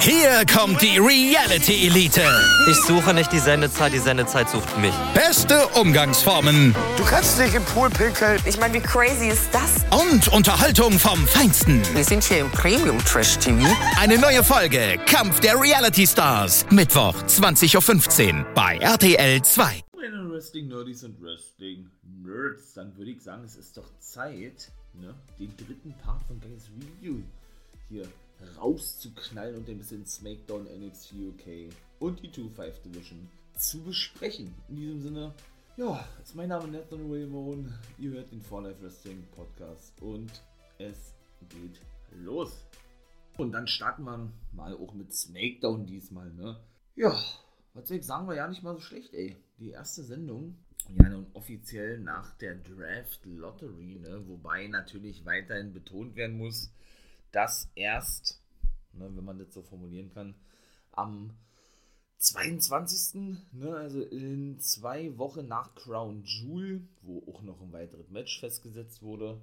Hier kommt die Reality Elite. Ich suche nicht die Sendezeit, die Sendezeit sucht mich. Beste Umgangsformen. Du kannst dich im Pool pinkeln. Ich meine, wie crazy ist das? Und Unterhaltung vom Feinsten. Wir sind hier im Premium Trash TV. Eine neue Folge Kampf der Reality Stars. Mittwoch 20.15 Uhr bei RTL 2. Meine Wrestling Nerdies und Wrestling Nerds, dann würde ich sagen, es ist doch Zeit, ne, den dritten Part von Guys Review hier rauszuknallen und ein bisschen SmackDown, NXT UK und die 2-5 Division zu besprechen. In diesem Sinne, ja, ist mein Name Nathan Raymond, ihr hört den For Life Wrestling Podcast und es geht los. Und dann starten wir mal auch mit SmackDown diesmal, ne? Ja, was soll ich sagen, war ja nicht mal so schlecht, ey. Die erste Sendung, ja nun offiziell nach der Draft Lottery, ne? Wobei natürlich weiterhin betont werden muss, dass erst, ne, wenn man das so formulieren kann, am 22. Ne, also in zwei Wochen nach Crown Jewel, wo auch noch ein weiteres Match festgesetzt wurde,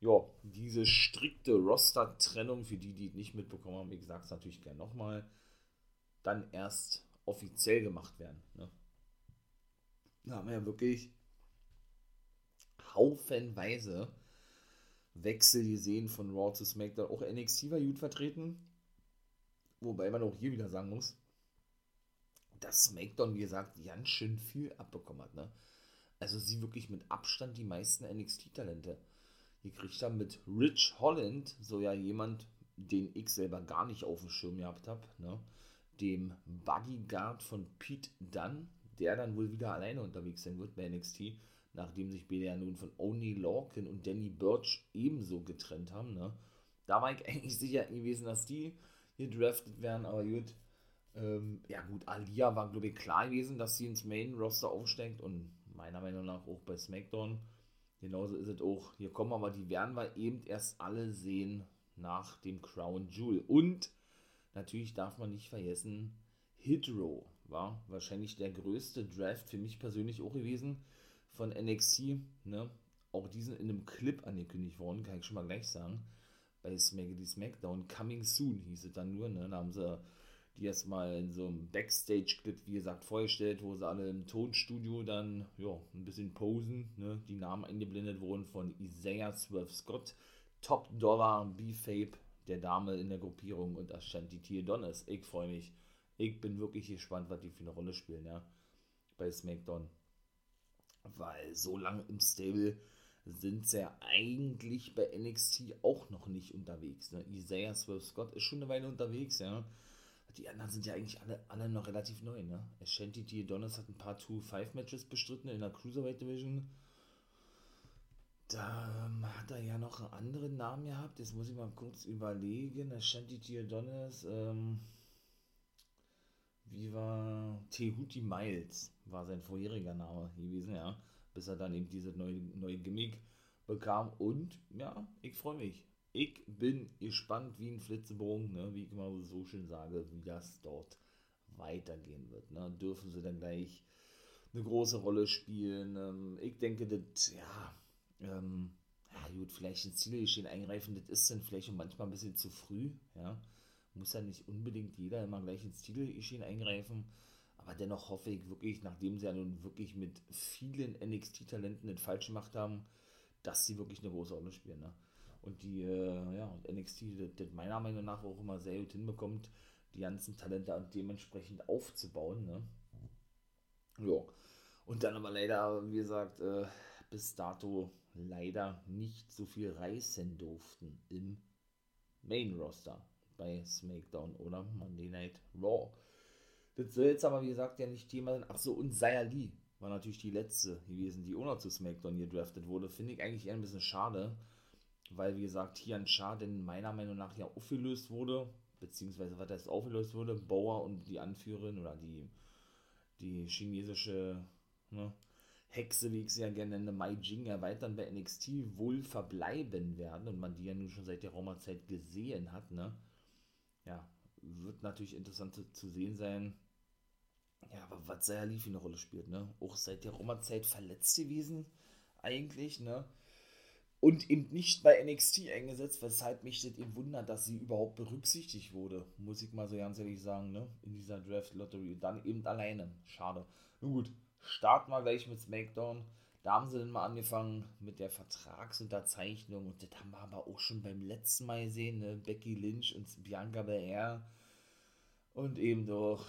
ja, diese strikte Roster-Trennung, für die, die es nicht mitbekommen haben, ich sage es natürlich gerne nochmal, dann erst offiziell gemacht werden. Ne? Da haben wir ja wirklich haufenweise Wechsel gesehen von Raw zu SmackDown. Auch NXT war gut vertreten. Wobei man auch hier wieder sagen muss, dass SmackDown, wie gesagt, ganz schön viel abbekommen hat. Ne? Also sie wirklich mit Abstand die meisten NXT-Talente. Ihr kriegt dann mit Rich Holland, so ja jemand, den ich selber gar nicht auf dem Schirm gehabt habe, ne? dem Bodyguard von Pete Dunn, der dann wohl wieder alleine unterwegs sein wird bei NXT nachdem sich ja nun von Only Lorcan und Danny Birch ebenso getrennt haben. Ne? Da war ich eigentlich sicher gewesen, dass die hier drafted werden, aber gut. Ähm, ja gut, Alia war glaube ich klar gewesen, dass sie ins Main Roster aufsteigt und meiner Meinung nach auch bei SmackDown. Genauso ist es auch. Hier kommen aber die werden wir eben erst alle sehen nach dem Crown Jewel. Und natürlich darf man nicht vergessen, Hydro war wahrscheinlich der größte Draft für mich persönlich auch gewesen von NXT, ne, auch diesen in einem Clip angekündigt worden, kann ich schon mal gleich sagen. Bei Smackity SmackDown, Coming Soon hieß es dann nur, ne, da haben sie die erstmal in so einem Backstage-Clip, wie gesagt, vorgestellt, wo sie alle im Tonstudio dann, ja, ein bisschen posen, ne, die Namen eingeblendet wurden von Isaiah Swerve Scott, Top Dollar, B-Fape, der Dame in der Gruppierung und Ashanti Theodonis. Ich freue mich. Ich bin wirklich gespannt, was die für eine Rolle spielen, ja, bei SmackDown weil so lange im Stable sind sie ja eigentlich bei NXT auch noch nicht unterwegs. Ne? Isaiah Swerve Scott ist schon eine Weile unterwegs, ja. Die anderen sind ja eigentlich alle, alle noch relativ neu, ne? Ashanti Diodonis hat ein paar 2-5-Matches bestritten in der Cruiserweight Division. Da hat er ja noch einen anderen Namen gehabt. Jetzt muss ich mal kurz überlegen. Ashanti Diodonis, ähm, wie war Tehuti Miles? war sein vorheriger Name gewesen, ja, bis er dann eben diese neue, neue Gimmick bekam. Und ja, ich freue mich. Ich bin gespannt wie ein Flitzebogen, ne, wie ich immer so schön sage, wie das dort weitergehen wird. Ne. Dürfen sie dann gleich eine große Rolle spielen? Ähm, ich denke, das, ja, ähm, ja, gut, vielleicht ins Zielgeschehen eingreifen, das ist dann vielleicht manchmal ein bisschen zu früh, ja. Muss ja nicht unbedingt jeder immer gleich ins Zielgeschehen eingreifen. Aber dennoch hoffe ich wirklich, nachdem sie ja nun wirklich mit vielen NXT-Talenten den falsch gemacht haben, dass sie wirklich eine große Rolle spielen. Ne? Und die, äh, ja, NXT, das, meiner Meinung nach auch immer sehr gut hinbekommt, die ganzen Talente dementsprechend aufzubauen. Ne? Ja. Und dann aber leider, wie gesagt, äh, bis dato leider nicht so viel reißen durften im Main Roster bei SmackDown oder Monday Night Raw. Das soll jetzt aber, wie gesagt, ja nicht Thema sein. Achso, und Saya Lee war natürlich die letzte gewesen, die noch zu SmackDown gedraftet wurde. Finde ich eigentlich eher ein bisschen schade, weil, wie gesagt, hier ein Schaden meiner Meinung nach ja aufgelöst wurde, beziehungsweise was heißt aufgelöst wurde, Bauer und die Anführerin oder die, die chinesische ne, Hexe, wie ich sie ja gerne nenne, Mai Jing, ja weiterhin bei NXT wohl verbleiben werden und man die ja nun schon seit der Roma-Zeit gesehen hat, ne? Ja, wird natürlich interessant zu, sehen sein, ja, aber was Saya Lee für eine Rolle spielt, ne? Auch seit der Roma-Zeit verletzt gewesen, eigentlich, ne? und eben nicht bei NXT eingesetzt, weshalb mich das eben wundert, dass sie überhaupt berücksichtigt wurde, muss ich mal so ganz ehrlich sagen, ne? in dieser Draft-Lottery. Dann eben alleine. Schade. Nun gut, starten wir gleich mit SmackDown. Da haben sie dann mal angefangen mit der Vertragsunterzeichnung und das haben wir aber auch schon beim letzten Mal gesehen, ne? Becky Lynch und Bianca Belair und eben doch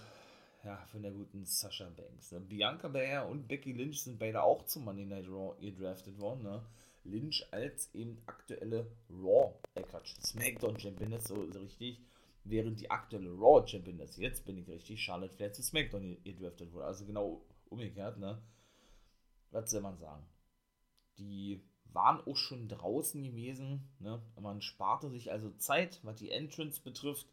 ja, von der guten Sasha Banks. Ne? Bianca Belair und Becky Lynch sind beide auch zum Monday Night Raw gedraftet worden. Ne? Lynch als eben aktuelle Raw, äh Quatsch, SmackDown Championess, so, so richtig, während die aktuelle Raw Championess, jetzt bin ich richtig, Charlotte Flair zu SmackDown gedraftet wurde. Also genau umgekehrt, ne? Was soll man sagen? Die waren auch schon draußen gewesen, ne? Man sparte sich also Zeit, was die Entrance betrifft.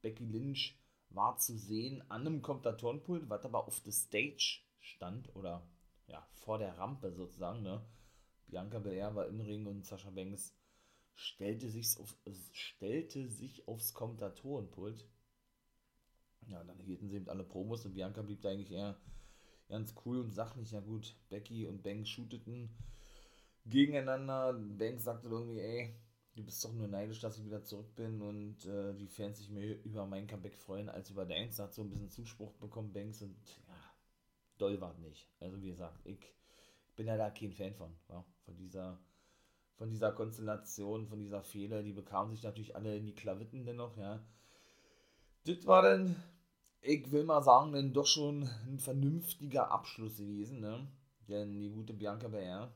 Becky Lynch war zu sehen an einem Kommentatorenpult, was aber auf der Stage stand oder ja, vor der Rampe sozusagen, ne? Bianca Belair war im Ring und Sascha Banks stellte sich, auf, stellte sich aufs Kommentatorenpult. Ja, dann hielten sie eben alle Promos und Bianca blieb da eigentlich eher ganz cool und sachlich. Ja gut, Becky und Banks shooteten gegeneinander. Banks sagte irgendwie, ey, du bist doch nur neidisch, dass ich wieder zurück bin und äh, die Fans sich mehr über mein Comeback freuen als über deins. Hat so ein bisschen Zuspruch bekommen, Banks und ja, doll war nicht. Also wie gesagt, ich bin ja da kein Fan von, ja, von dieser von dieser Konstellation, von dieser Fehler, die bekamen sich natürlich alle in die Klavitten dennoch, ja. Das war dann, ich will mal sagen, dann doch schon ein vernünftiger Abschluss gewesen, ne? Denn die gute Bianca Belair,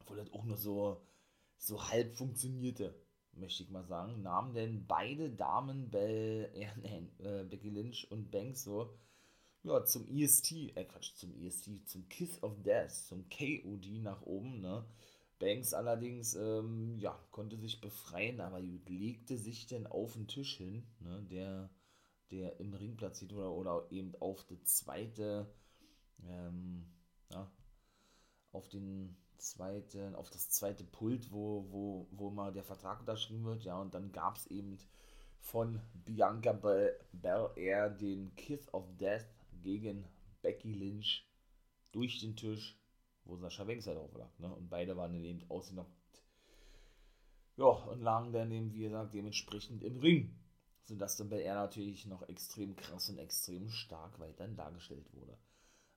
obwohl das auch nur so, so halb funktionierte, möchte ich mal sagen, nahmen denn beide Damen, Bell, äh, nein, äh, Becky Lynch und Banks so, ja, zum EST, äh Quatsch, zum EST, zum Kiss of Death, zum KOD nach oben, ne? Banks allerdings, ähm, ja, konnte sich befreien, aber legte sich denn auf den Tisch hin, ne, der, der im Ring platziert oder, oder eben auf die zweite, ähm, ja, auf den zweiten, auf das zweite Pult, wo, wo, wo mal der Vertrag unterschrieben wird, ja, und dann gab es eben von Bianca Belair den Kiss of Death gegen Becky Lynch durch den Tisch, wo Sascha Banks halt drauf lag. Ne? Und beide waren dann eben ausgenockt. Ja, und lagen dann eben, wie gesagt, dementsprechend im Ring. Sodass dann bei er natürlich noch extrem krass und extrem stark weiterhin dargestellt wurde.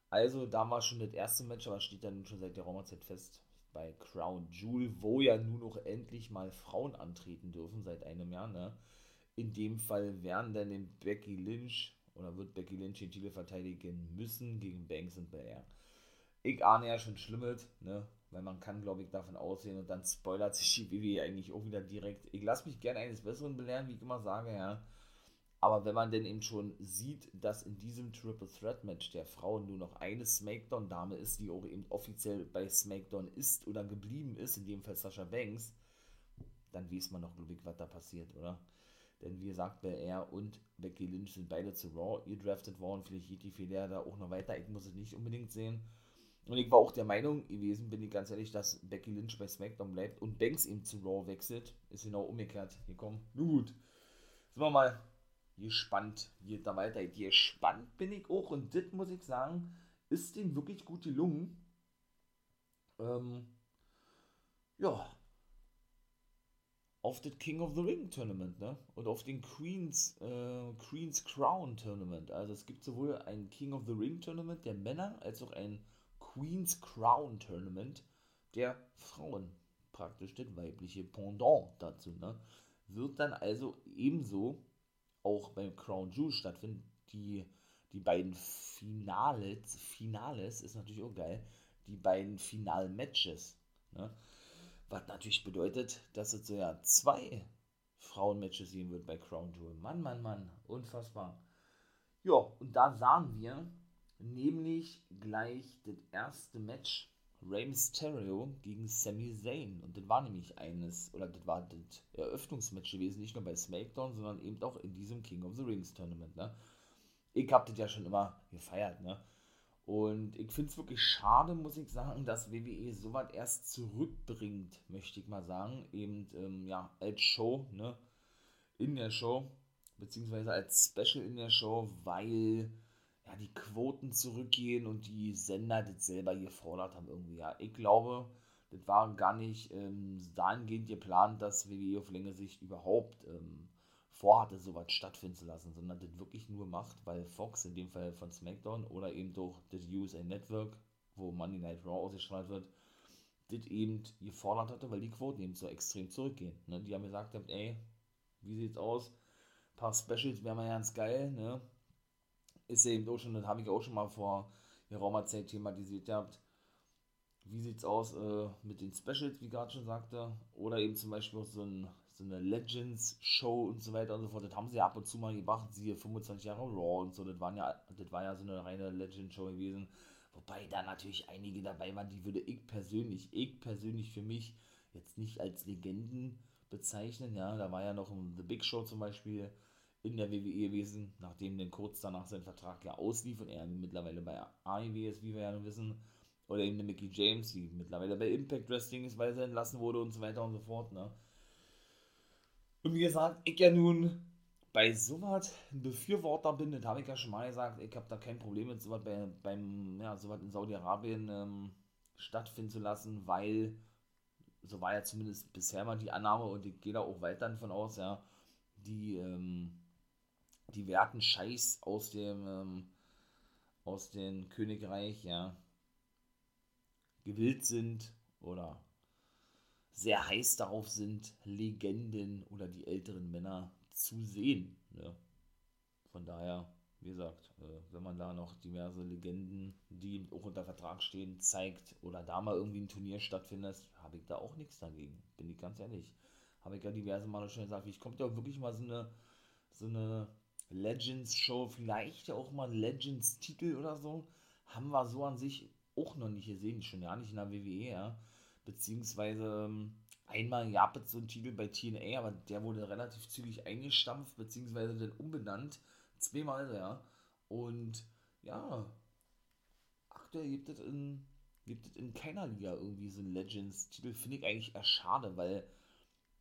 Also, da war schon das erste Match, aber steht dann schon seit der Raumerzeit fest bei Crown Jewel, wo ja nun noch endlich mal Frauen antreten dürfen seit einem Jahr. Ne? In dem Fall wären dann den Becky Lynch oder wird Becky Lynch den Titel verteidigen müssen gegen Banks und Belair. Ich ahne ja schon Schlimmes, ne? Weil man kann, glaube ich, davon ausgehen und dann spoilert sich die WWE eigentlich auch wieder direkt. Ich lasse mich gerne eines Besseren belehren, wie ich immer sage, ja. Aber wenn man denn eben schon sieht, dass in diesem Triple Threat Match der Frauen nur noch eine Smackdown-Dame ist, die auch eben offiziell bei Smackdown ist oder geblieben ist, in dem Fall Sascha Banks, dann weiß man doch, glaube ich, was da passiert, oder? Denn wie gesagt, er und Becky Lynch sind beide zu Raw gedraftet worden. Vielleicht geht die Fehler da auch noch weiter. Ich muss es nicht unbedingt sehen. Und ich war auch der Meinung gewesen, bin ich ganz ehrlich, dass Becky Lynch bei SmackDown bleibt und Banks eben zu Raw wechselt. Ist genau umgekehrt gekommen. Nun gut. Sind wir mal gespannt, wie da weitergeht. Gespannt bin ich auch und das muss ich sagen, ist denen wirklich gut gelungen. Ähm, ja, auf das King of the Ring Tournament, ne? Und auf den Queens, äh, Queens Crown Tournament. Also es gibt sowohl ein King of the Ring Tournament der Männer als auch ein Queens Crown Tournament der Frauen. Praktisch das weibliche Pendant dazu, ne? Wird dann also ebenso auch beim Crown Jewel stattfinden. Die, die beiden Finales, Finales ist natürlich auch geil, die beiden Final-Matches, ne? Was natürlich bedeutet, dass es so ja zwei Frauenmatches sehen wird bei Crown Jewel. Mann, Mann, Mann, unfassbar. Ja, und da sahen wir nämlich gleich das erste Match Rey Mysterio gegen Sami Zayn. Und das war nämlich eines, oder das war das Eröffnungsmatch gewesen, nicht nur bei SmackDown, sondern eben auch in diesem King of the Rings Tournament. Ne? Ich hab das ja schon immer gefeiert, ne? Und ich finde es wirklich schade, muss ich sagen, dass WWE sowas erst zurückbringt, möchte ich mal sagen. Eben, ähm, ja, als Show, ne? In der Show, beziehungsweise als Special in der Show, weil ja die Quoten zurückgehen und die Sender das selber gefordert haben irgendwie. Ja, ich glaube, das war gar nicht ähm, dahingehend geplant, dass WWE auf längere Sicht überhaupt ähm, vorhatte, sowas stattfinden zu lassen, sondern das wirklich nur macht, weil Fox, in dem Fall von SmackDown oder eben durch das USA Network, wo Monday Night Raw ausgestrahlt wird, das eben gefordert hatte, weil die Quoten eben so extrem zurückgehen. Ne? Die haben gesagt, ey, wie sieht's aus? Ein paar Specials wären mal ganz geil, ne? Ist eben auch schon, das habe ich auch schon mal vor geraumer Zeit thematisiert gehabt. Wie sieht's aus äh, mit den Specials, wie gerade schon sagte? Oder eben zum Beispiel auch so, ein, so eine Legends-Show und so weiter und so fort. Das haben sie ja ab und zu mal gemacht, siehe 25 Jahre Raw und so. Das, waren ja, das war ja so eine reine Legend-Show gewesen. Wobei da natürlich einige dabei waren, die würde ich persönlich, ich persönlich für mich jetzt nicht als Legenden bezeichnen. Ja, da war ja noch The Big Show zum Beispiel in der WWE gewesen, nachdem dann kurz danach sein Vertrag ja auslief und er mittlerweile bei AEW ist, wie wir ja wissen. Oder eben der Mickey James, die mittlerweile bei Impact Wrestling ist, weil er entlassen wurde und so weiter und so fort. Ne? Und wie gesagt, ich ja nun bei sowas ein Befürworter bin, das habe ich ja schon mal gesagt, ich habe da kein Problem mit sowas bei, beim, ja, sowas in Saudi-Arabien ähm, stattfinden zu lassen, weil, so war ja zumindest bisher mal die Annahme und ich gehe da auch weiter davon aus, ja, die, ähm, die werten Scheiß aus dem, ähm, aus dem Königreich, ja, gewillt sind oder sehr heiß darauf sind, Legenden oder die älteren Männer zu sehen. Ne? Von daher, wie gesagt, äh, wenn man da noch diverse Legenden, die auch unter Vertrag stehen, zeigt oder da mal irgendwie ein Turnier stattfindet, habe ich da auch nichts dagegen. Bin ich ganz ehrlich. Habe ich ja diverse Male schon gesagt, ich kommt ja wirklich mal so eine, so eine Legends-Show, vielleicht ja auch mal Legends-Titel oder so, haben wir so an sich auch noch nicht gesehen, schon ja nicht in der WWE, ja. Beziehungsweise ähm, Einmal gab es so einen Titel bei TNA, aber der wurde relativ zügig eingestampft, beziehungsweise dann umbenannt. Zweimal, ja. Und ja, aktuell gibt es in, gibt es in keiner Liga irgendwie so einen Legends-Titel. Finde ich eigentlich eher schade, weil,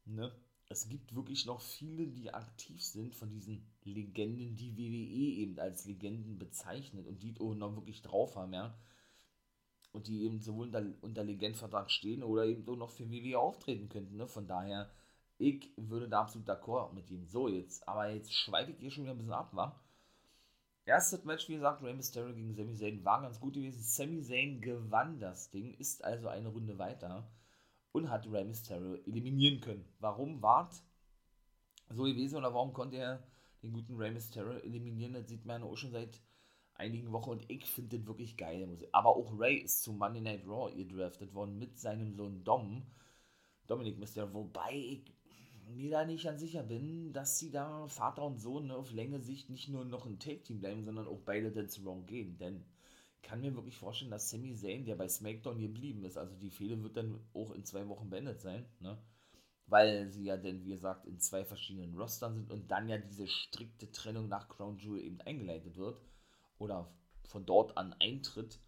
ne, es gibt wirklich noch viele, die aktiv sind von diesen Legenden, die WWE eben als Legenden bezeichnet und die noch wirklich drauf haben, ja und die eben sowohl unter, unter Legendvertrag stehen oder eben auch noch für WWE auftreten könnten. Ne? Von daher, ich würde da absolut d'accord mit ihm. So, jetzt, aber jetzt schweife ich hier schon wieder ein bisschen ab, wa? Erstes Match, wie gesagt, Rey Mysterio gegen Sami Zayn war ganz gut gewesen. Sami Zayn gewann das Ding, ist also eine Runde weiter und hat Rey Mysterio eliminieren können. Warum wart so gewesen oder warum konnte er den guten Rey Mysterio eliminieren? Das sieht man ja auch schon seit einigen Wochen und ich finde das wirklich geil. Aber auch Ray ist zu Monday Night Raw gedraftet worden mit seinem Sohn Dom. Dominik Mysterio, wobei ich mir da nicht ganz sicher bin, dass sie da Vater und Sohn ne, auf Länge Sicht nicht nur noch ein Take-Team bleiben, sondern auch beide dann zu Raw gehen. Denn kann mir wirklich vorstellen, dass Sami Zayn, der bei SmackDown geblieben ist, also die Fehde wird dann auch in zwei Wochen beendet sein, ne? Weil sie ja dann, wie gesagt, in zwei verschiedenen Rostern sind und dann ja diese strikte Trennung nach Crown Jewel eben eingeleitet wird oder von dort an eintritt,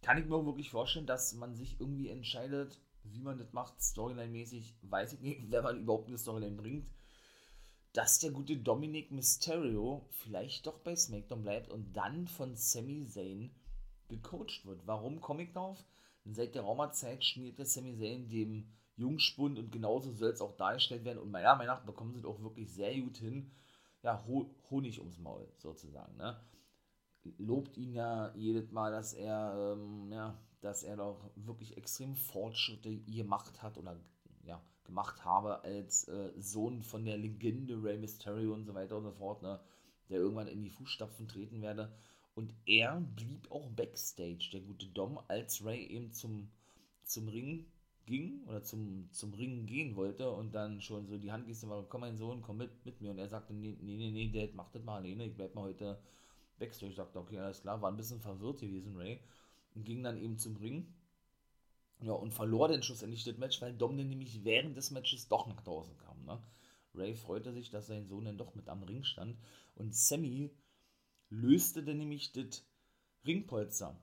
kann ich mir wirklich vorstellen, dass man sich irgendwie entscheidet, wie man das macht, Storyline-mäßig, weiß ich nicht, wenn man überhaupt eine Storyline bringt, dass der gute Dominic Mysterio vielleicht doch bei SmackDown bleibt und dann von Sami Zayn gecoacht wird. Warum komme darauf? Denn seit der Raumerzeit schmiert der Sami Zayn dem Jungspund und genauso soll es auch dargestellt werden und meiner Meinung nach bekommen sie auch wirklich sehr gut hin, ja, Honig ums Maul sozusagen, ne? lobt ihn ja jedes Mal, dass er, ähm, ja, dass er doch wirklich extrem Fortschritte gemacht hat oder ja, gemacht habe als äh, Sohn von der Legende Rey Mysterio und so weiter und so fort, ne, der irgendwann in die Fußstapfen treten werde. Und er blieb auch backstage, der gute Dom, als Ray eben zum, zum Ring ging oder zum, zum Ringen gehen wollte und dann schon so die Handgeste war, komm mein Sohn, komm mit, mit mir. Und er sagte, nee, nee, nee, nee Dad, mach das mal alleine, ich bleib mal heute Backstage sagte, okay, alles klar, war ein bisschen verwirrt gewesen, Ray. Und ging dann eben zum Ring. Ja, und verlor dann schlussendlich das Match, weil Dom dann nämlich während des Matches doch nach draußen kam. Ne? Ray freute sich, dass sein Sohn dann doch mit am Ring stand. Und Sammy löste dann nämlich das Ringpolster.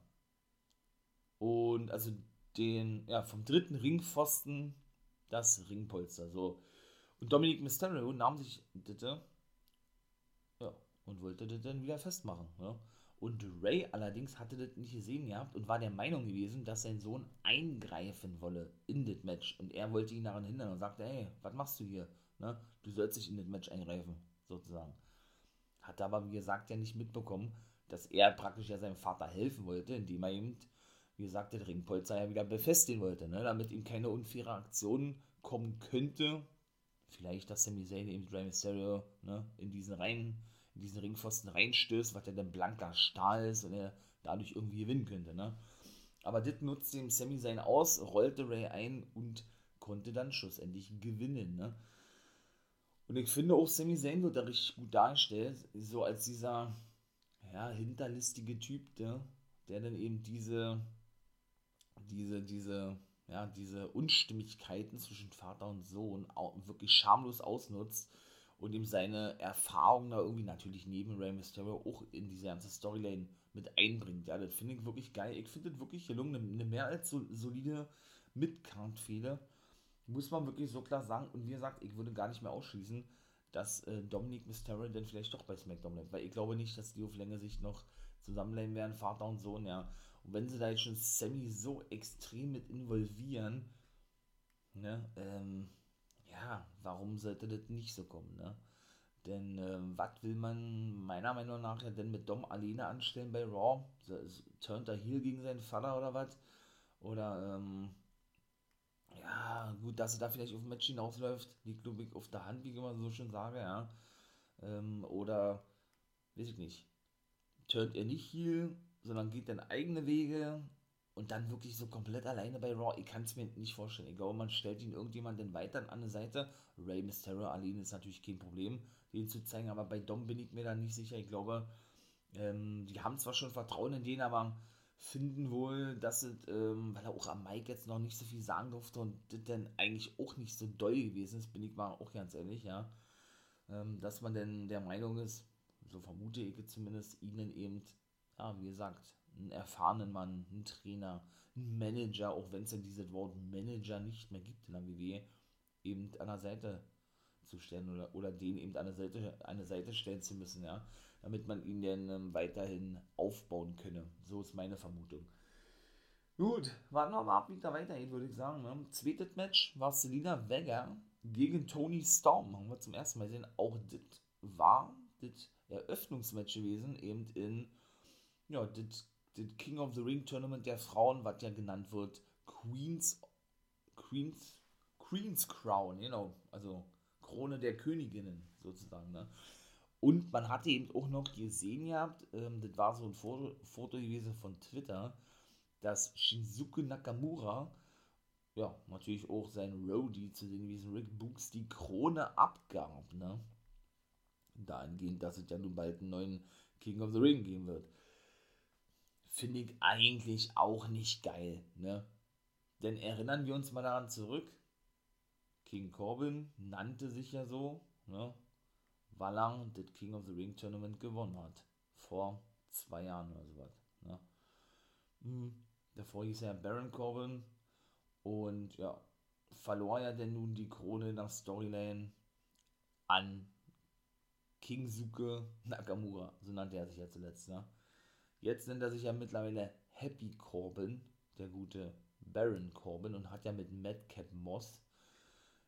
Und also den, ja, vom dritten Ringpfosten das Ringpolster. So. Und Dominic Mysterio nahm sich das und wollte das dann wieder festmachen. Ja? Und Ray allerdings hatte das nicht gesehen gehabt und war der Meinung gewesen, dass sein Sohn eingreifen wolle in das Match. Und er wollte ihn daran hindern und sagte, hey, was machst du hier? Ne? Du sollst dich in das Match eingreifen, sozusagen. Hat aber, wie gesagt, ja nicht mitbekommen, dass er praktisch ja seinem Vater helfen wollte, indem er eben, wie gesagt, den Ringpolster ja wieder befestigen wollte, ne? damit ihm keine unfaire Aktion kommen könnte. Vielleicht, dass Sami Zayn eben Rey Mysterio ne, in diesen Reihen in diesen Ringpfosten reinstößt, was ja dann blanker Stahl ist und er dadurch irgendwie gewinnen könnte. Ne? Aber das nutzte dem Sammy sein aus, rollte Ray ein und konnte dann schlussendlich gewinnen. Ne? Und ich finde auch Sammy Zayn wird da richtig gut dargestellt, so als dieser ja, hinterlistige Typ, der, der dann eben diese, diese, diese, ja, diese Unstimmigkeiten zwischen Vater und Sohn wirklich schamlos ausnutzt und ihm seine Erfahrungen da irgendwie natürlich neben Rey Mysterio auch in diese ganze Storyline mit einbringt. Ja, das finde ich wirklich geil. Ich finde das wirklich gelungen. Eine, mehr als so, solide Mid-Card-Fehde. Muss man wirklich so klar sagen. Und wie gesagt, ich würde gar nicht mehr ausschließen, dass äh, Dominic Mysterio dann vielleicht doch bei SmackDown bleibt. Weil ich glaube nicht, dass die auf längere Sicht noch zusammenbleiben werden, Vater und Sohn, ja. Und wenn sie da jetzt schon Sammy so extrem mit involvieren, ne, ähm, ja, warum sollte das nicht so kommen, ne? Denn ähm, was will man meiner Meinung nach ja denn mit Dom alleine anstellen bei Raw? Turnt er hier gegen seinen Vater oder was? Oder, ähm, ja, gut, dass er da vielleicht auf ein Match hinausläuft, liegt, glaube ich, auf der Hand, wie ich immer so schön sage, ja. Ähm, oder, weiß ich nicht, turnt er nicht hier, sondern geht dann eigene Wege und dann wirklich so komplett alleine bei Raw. Ich kann es mir nicht vorstellen. Ich glaube, man stellt ihn irgendjemanden weiter an eine Seite. Rey Mysterio alleine ist natürlich kein Problem, den zu zeigen, aber bei Dom bin ich mir da nicht sicher. Ich glaube, ähm, die haben zwar schon Vertrauen in den, aber finden wohl, dass es, ähm, weil er auch am Mike jetzt noch nicht so viel sagen durfte und das dann eigentlich auch nicht so doll gewesen ist, bin ich mal auch ganz ehrlich, ja. Ähm, dass man denn der Meinung ist, so vermute ich zumindest, ihnen eben, ja, wie gesagt, einen erfahrenen Mann, einen Trainer, einen Manager, auch wenn es ja dieses Wort Manager nicht mehr gibt in der WWE, eben an der Seite zu stellen oder, oder den eben an der Seite, eine Seite stellen zu müssen, ja, damit man ihn dann ähm, weiterhin aufbauen könne. So ist meine Vermutung. Gut, warten wir mal ab, wie da weitergeht, würde ich sagen. Ne? Zweites Match war Selina Vega gegen Tony Storm. Haben wir zum ersten Mal gesehen. Auch das war das Eröffnungsmatch gewesen, eben in ja, das King of the Ring Tournament der Frauen, was ja genannt wird, Queens, Queens, Queens Crown, genau, also Krone der Königinnen sozusagen, ne? Und man hatte eben auch noch gesehen gehabt, ähm, das war so ein Foto, Foto gewesen von Twitter, dass Shinsuke Nakamura, ja, natürlich auch sein Roadie zu den gewesen Rick Books, die Krone abgab, ne? Dahingehend, dass es ja nun bald einen neuen King of the Ring geben wird finde ich eigentlich auch nicht geil. Ne? Denn erinnern wir uns mal daran zurück, King Corbin nannte sich ja so, ne? Er das King of the Ring Tournament gewonnen hat. Vor zwei Jahren oder sowas. Ne? Hm, davor hieß er Baron Corbin und ja, verlor ja denn nun die Krone nach Storyline an Kingsuke Nakamura, so nannte er sich ja zuletzt. Ne? Jetzt nennt er sich ja mittlerweile Happy Corbin, der gute Baron Corbin, und hat ja mit Madcap Moss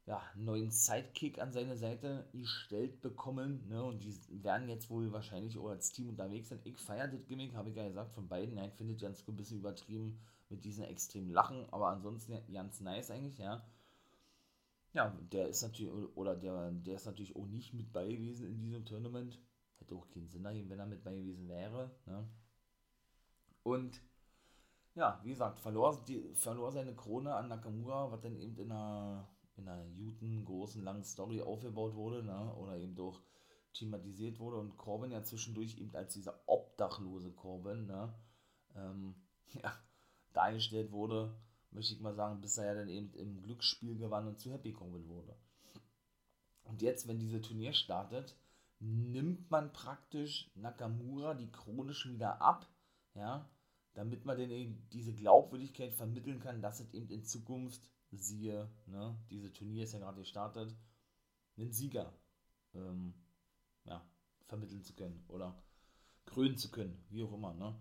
ja, neuen Sidekick an seine Seite gestellt bekommen. Ne? Und die werden jetzt wohl wahrscheinlich auch als Team unterwegs sein. Ich feiere das Gimmick, habe ich ja gesagt, von beiden. Ja, ich finde es ganz ein bisschen übertrieben mit diesem extremen Lachen, aber ansonsten ganz nice eigentlich, ja. Ja, der ist natürlich, oder der, der ist natürlich auch nicht mit bei gewesen in diesem Tournament. Hätte auch keinen Sinn dahin, wenn er mit bei gewesen wäre. Ne? Und ja, wie gesagt, verlor, die, verlor seine Krone an Nakamura, was dann eben in einer, in einer guten, großen, langen Story aufgebaut wurde, ne? oder eben durch thematisiert wurde und Corbin ja zwischendurch eben als dieser obdachlose Corbin, ne? ähm, ja, dargestellt wurde, möchte ich mal sagen, bis er ja dann eben im Glücksspiel gewann und zu Happy Corbin wurde. Und jetzt, wenn diese Turnier startet, nimmt man praktisch Nakamura die Krone schon wieder ab ja, damit man denn eben diese Glaubwürdigkeit vermitteln kann, dass es eben in Zukunft, siehe, ne, diese Turnier ist ja gerade gestartet, einen Sieger ähm, ja, vermitteln zu können oder krönen zu können, wie auch immer, ne?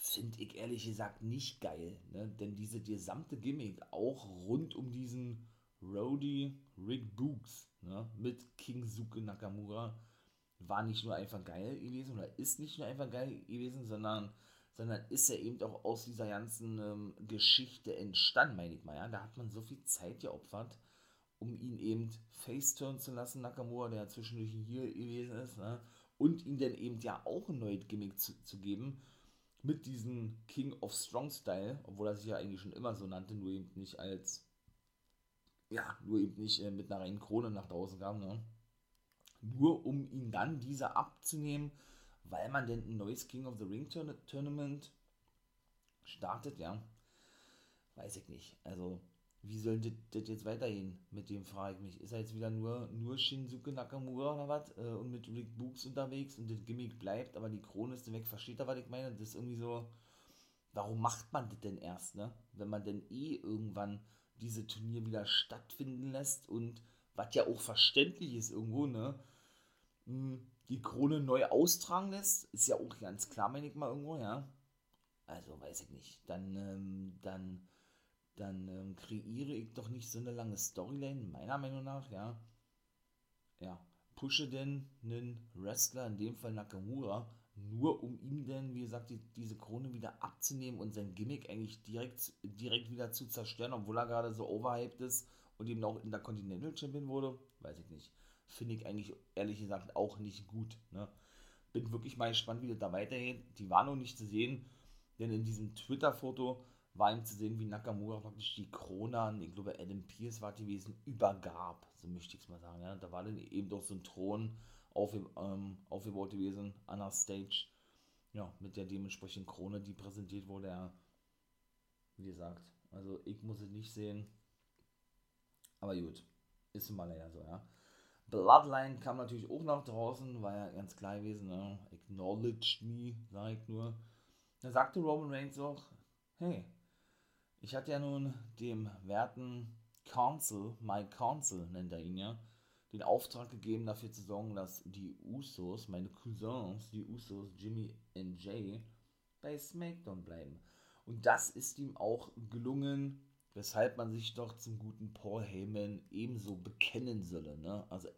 Finde ich ehrlich gesagt nicht geil, ne? Denn diese gesamte Gimmick, auch rund um diesen Rody Rick Books, ne? Mit King Suke Nakamura, war nicht nur einfach geil gewesen oder ist nicht nur einfach geil gewesen, sondern, sondern ist ja eben auch aus dieser ganzen ähm, Geschichte entstanden, meine ich mal. Ja? Da hat man so viel Zeit geopfert, um ihn eben face-turn zu lassen, Nakamura, der ja zwischendurch hier gewesen ist, ne? und ihm dann eben ja auch ein neues Gimmick zu, zu geben, mit diesem King of Strong Style, obwohl er sich ja eigentlich schon immer so nannte, nur eben nicht als, ja, nur eben nicht äh, mit einer reinen Krone nach draußen kam, ne? nur um ihn dann diese abzunehmen, weil man denn ein neues King of the Ring Tournament startet, ja. Weiß ich nicht. Also, wie soll das jetzt weitergehen? Mit dem frage ich mich. Ist er jetzt wieder nur, nur Shinsuke Nakamura oder was? Äh, und mit Rick Books unterwegs und das Gimmick bleibt, aber die Krone ist weg. Versteht er, was ich meine? Das ist irgendwie so. Warum macht man das denn erst, ne? Wenn man denn eh irgendwann diese Turnier wieder stattfinden lässt und was ja auch verständlich ist irgendwo, ne? Hm, die Krone neu austragen lässt, ist ja auch ganz klar, meine ich mal irgendwo, ja. Also weiß ich nicht. Dann, ähm, dann, dann ähm, kreiere ich doch nicht so eine lange Storyline, meiner Meinung nach, ja. Ja, pushe denn einen Wrestler, in dem Fall Nakamura, nur um ihm denn, wie gesagt, die, diese Krone wieder abzunehmen und sein Gimmick eigentlich direkt, direkt wieder zu zerstören, obwohl er gerade so overhyped ist und eben auch Intercontinental Champion wurde, weiß ich nicht finde ich eigentlich ehrlich gesagt auch nicht gut. Ne? Bin wirklich mal gespannt, wie das da weitergeht. Die war noch nicht zu sehen, denn in diesem Twitter-Foto war ihm zu sehen, wie Nakamura praktisch die Krone an, ich glaube Adam Pierce war gewesen, übergab, so möchte ich es mal sagen. Ja? Da war dann eben doch so ein Thron auf, ähm, aufgebaut gewesen an der Stage. Ja, mit der dementsprechenden Krone, die präsentiert wurde. Ja, wie gesagt, also ich muss es nicht sehen. Aber gut, ist mal ja so, ja. Bloodline kam natürlich auch nach draußen, war ja ganz klar gewesen, ne? Acknowledged me, sag ich nur. Da sagte Roman Reigns auch, hey, ich hatte ja nun dem werten Council, my Council nennt er ihn ja, den Auftrag gegeben, dafür zu sorgen, dass die Usos, meine Cousins, die Usos, Jimmy und Jay, bei SmackDown bleiben. Und das ist ihm auch gelungen, weshalb man sich doch zum guten Paul Heyman ebenso bekennen solle, ne? Also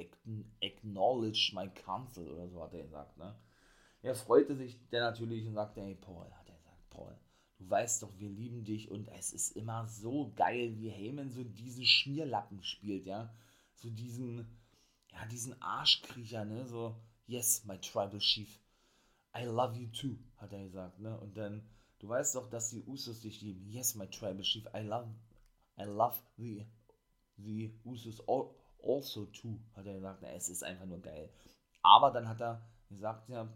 acknowledge my counsel oder so hat er gesagt, ne? Er freute sich der natürlich und sagte, hey Paul, hat er gesagt, Paul, du weißt doch, wir lieben dich und es ist immer so geil, wie Heyman so diesen Schmierlappen spielt, ja? So diesen, ja, diesen Arschkriecher, ne? So, yes, my tribal chief, I love you too, hat er gesagt, ne? Und dann, du weißt doch, dass die Usos dich lieben. Yes, my tribal chief, I love, I love the, the Usos also too, hat er gesagt. es ist einfach nur geil. Aber dann hat er gesagt, ja,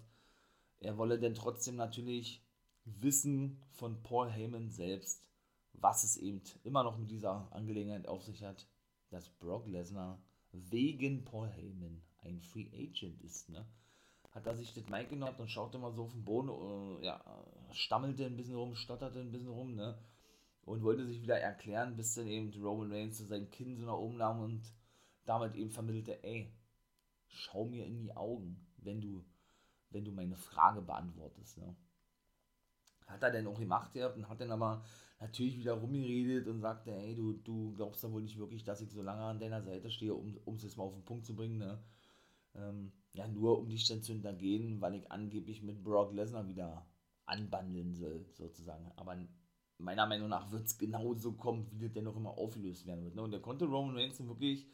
er wolle denn trotzdem natürlich wissen von Paul Heyman selbst, was es eben immer noch mit dieser Angelegenheit auf sich hat, dass Brock Lesnar wegen Paul Heyman ein Free Agent ist, ne? Hat er sich das Mic genommen und schaute mal so auf den Boden, äh, ja, stammelte ein bisschen rum, stotterte ein bisschen rum, ne? Und wollte sich wieder erklären, bis dann eben Roman Reigns zu seinem Kinn so nach oben nahm und damit eben vermittelte, ey, schau mir in die Augen, wenn du, wenn du meine Frage beantwortest. Ne? Hat er denn auch gemacht ja, und hat dann aber natürlich wieder rumgeredet und sagte, ey, du, du glaubst ja wohl nicht wirklich, dass ich so lange an deiner Seite stehe, um es jetzt mal auf den Punkt zu bringen, ne? Ähm, ja, nur um dich dann zu hintergehen, weil ich angeblich mit Brock Lesnar wieder anbandeln soll, sozusagen. Aber meiner Meinung nach wird es genauso kommen, wie das denn noch immer aufgelöst werden wird. Ne? Und der konnte Roman Reigns wirklich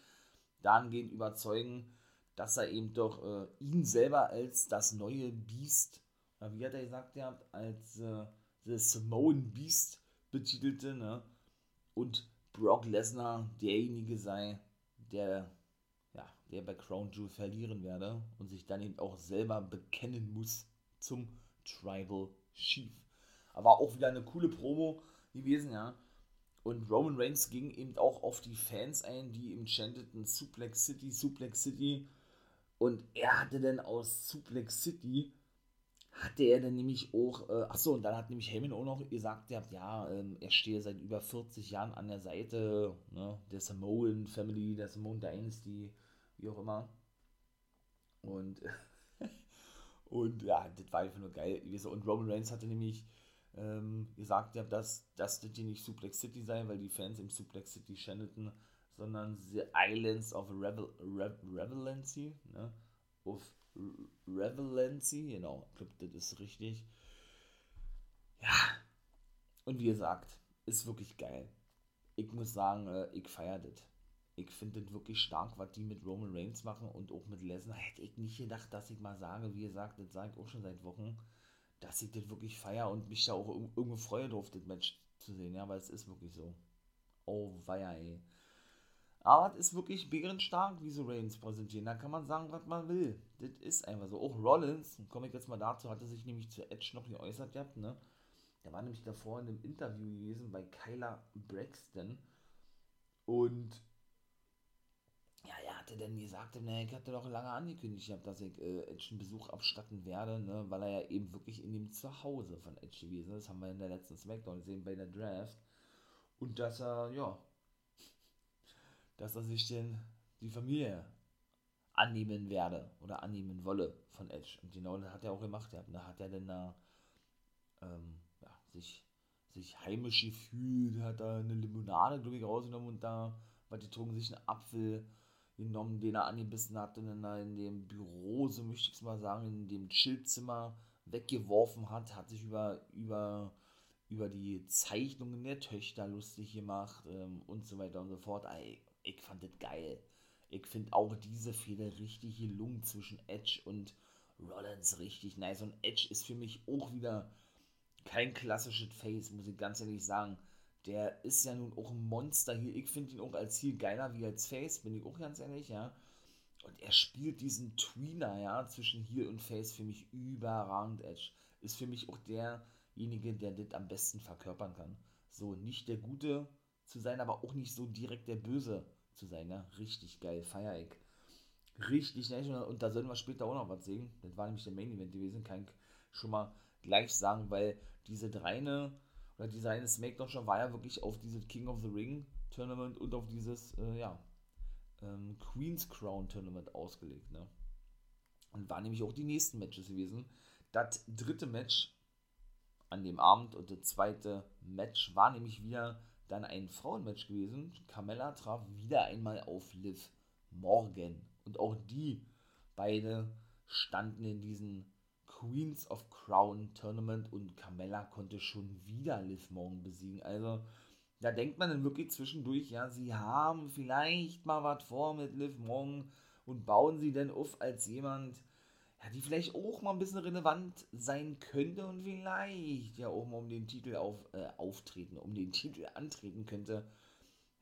dahingehend überzeugen, dass er eben doch äh, ihn selber als das neue Beast, äh, wie hat er gesagt, ja, als äh, The Samoan Beast betitelte, ne? Und Brock Lesnar derjenige sei, der, ja, der bei Crown Jewel verlieren werde und sich dann eben auch selber bekennen muss zum Tribal Chief. Aber auch wieder eine coole Promo gewesen, ja. Und Roman Reigns ging eben auch auf die Fans ein, die ihm chanteten Suplex City, Suplex City. Und er hatte dann aus Suplex City, hatte er dann nämlich auch, äh, achso, und dann hat nämlich Heyman auch noch gesagt, ja, ja ähm, er stehe seit über 40 Jahren an der Seite ne, der Samoan Family, der Samoan Dynasty, wie auch immer. Und Und ja, das war einfach nur geil gewesen. Und Roman Reigns hatte nämlich ähm, gesagt, ja, dass, dass das hier nicht Suplex City sei, weil die Fans im Suplex City channelten, sondern The Islands of Revel, Re, Revelancy, ne? Of Revelancy, genau, ich glaube, das ist richtig. Ja, und wie gesagt, ist wirklich geil. Ich muss sagen, äh, ich feiere das. Ich finde das wirklich stark, was die mit Roman Reigns machen und auch mit Lesnar. Hätte ich nicht gedacht, dass ich mal sage, wie gesagt, das sage ich auch schon seit Wochen, dass ich das wirklich feiere und mich da auch irgendwo freue drauf, das Match zu sehen. Ja, weil es ist wirklich so. Oh, weia, ey. Aber es ist wirklich bärenstark, wie sie Reigns präsentieren. Da kann man sagen, was man will. Das ist einfach so. Auch Rollins, komme ich jetzt mal dazu, hatte sich nämlich zu Edge noch geäußert gehabt, ne? Der war nämlich davor in einem Interview gewesen bei Kyla Braxton. Und ja, er dann gesagt, ne, ich hatte doch lange angekündigt, dass ich äh, Edge einen Besuch abstatten werde, ne, weil er ja eben wirklich in dem Zuhause von Edge gewesen ist. Das haben wir in der letzten Smackdown gesehen bei der Draft. Und dass er, ja, dass er sich denn die Familie annehmen werde oder annehmen wolle von Edge. Und genau das hat er auch gemacht. Da hat er dann da ähm, ja, sich, sich heimisch gefühlt, hat da eine Limonade, glaube ich, rausgenommen und da, die trugen sich einen Apfel genommen, den er angebissen hat und dann in dem Büro, so möchte ich es mal sagen, in dem Chillzimmer weggeworfen hat, hat sich über, über, über die Zeichnungen der Töchter lustig gemacht ähm, und so weiter und so fort. Ich, ich fand das geil. Ich finde auch diese Fehler richtig gelungen zwischen Edge und Rollins richtig nice. Und Edge ist für mich auch wieder kein klassisches Face, muss ich ganz ehrlich sagen. Der ist ja nun auch ein Monster hier. Ich finde ihn auch als hier geiler wie als Face, bin ich auch ganz ehrlich, ja. Und er spielt diesen Tweener, ja, zwischen Heel und Face für mich überragend. Edge ist für mich auch derjenige, der das am besten verkörpern kann. So, nicht der Gute zu sein, aber auch nicht so direkt der Böse zu sein, ja. Richtig geil, feier ich. Richtig nice. Und da sollen wir später auch noch was sehen. Das war nämlich der Main Event gewesen, kann ich schon mal gleich sagen, weil diese dreine oder diese eine Smackdown schon war ja wirklich auf dieses King of the Ring Tournament und auf dieses, äh, ja, ähm, Queen's Crown Tournament ausgelegt, ne? Und waren nämlich auch die nächsten Matches gewesen. Das dritte Match an dem Abend und das zweite Match war nämlich wieder dann ein Frauenmatch gewesen. Carmella traf wieder einmal auf Liv Morgan. Und auch die beide standen in diesen Queens of Crown Tournament und Carmella konnte schon wieder Liv Morgan besiegen. Also da denkt man dann wirklich zwischendurch, ja, sie haben vielleicht mal was vor mit Liv Morgan und bauen sie denn auf als jemand, ja, die vielleicht auch mal ein bisschen relevant sein könnte und vielleicht ja auch mal um den Titel auf, äh, auftreten, um den Titel antreten könnte.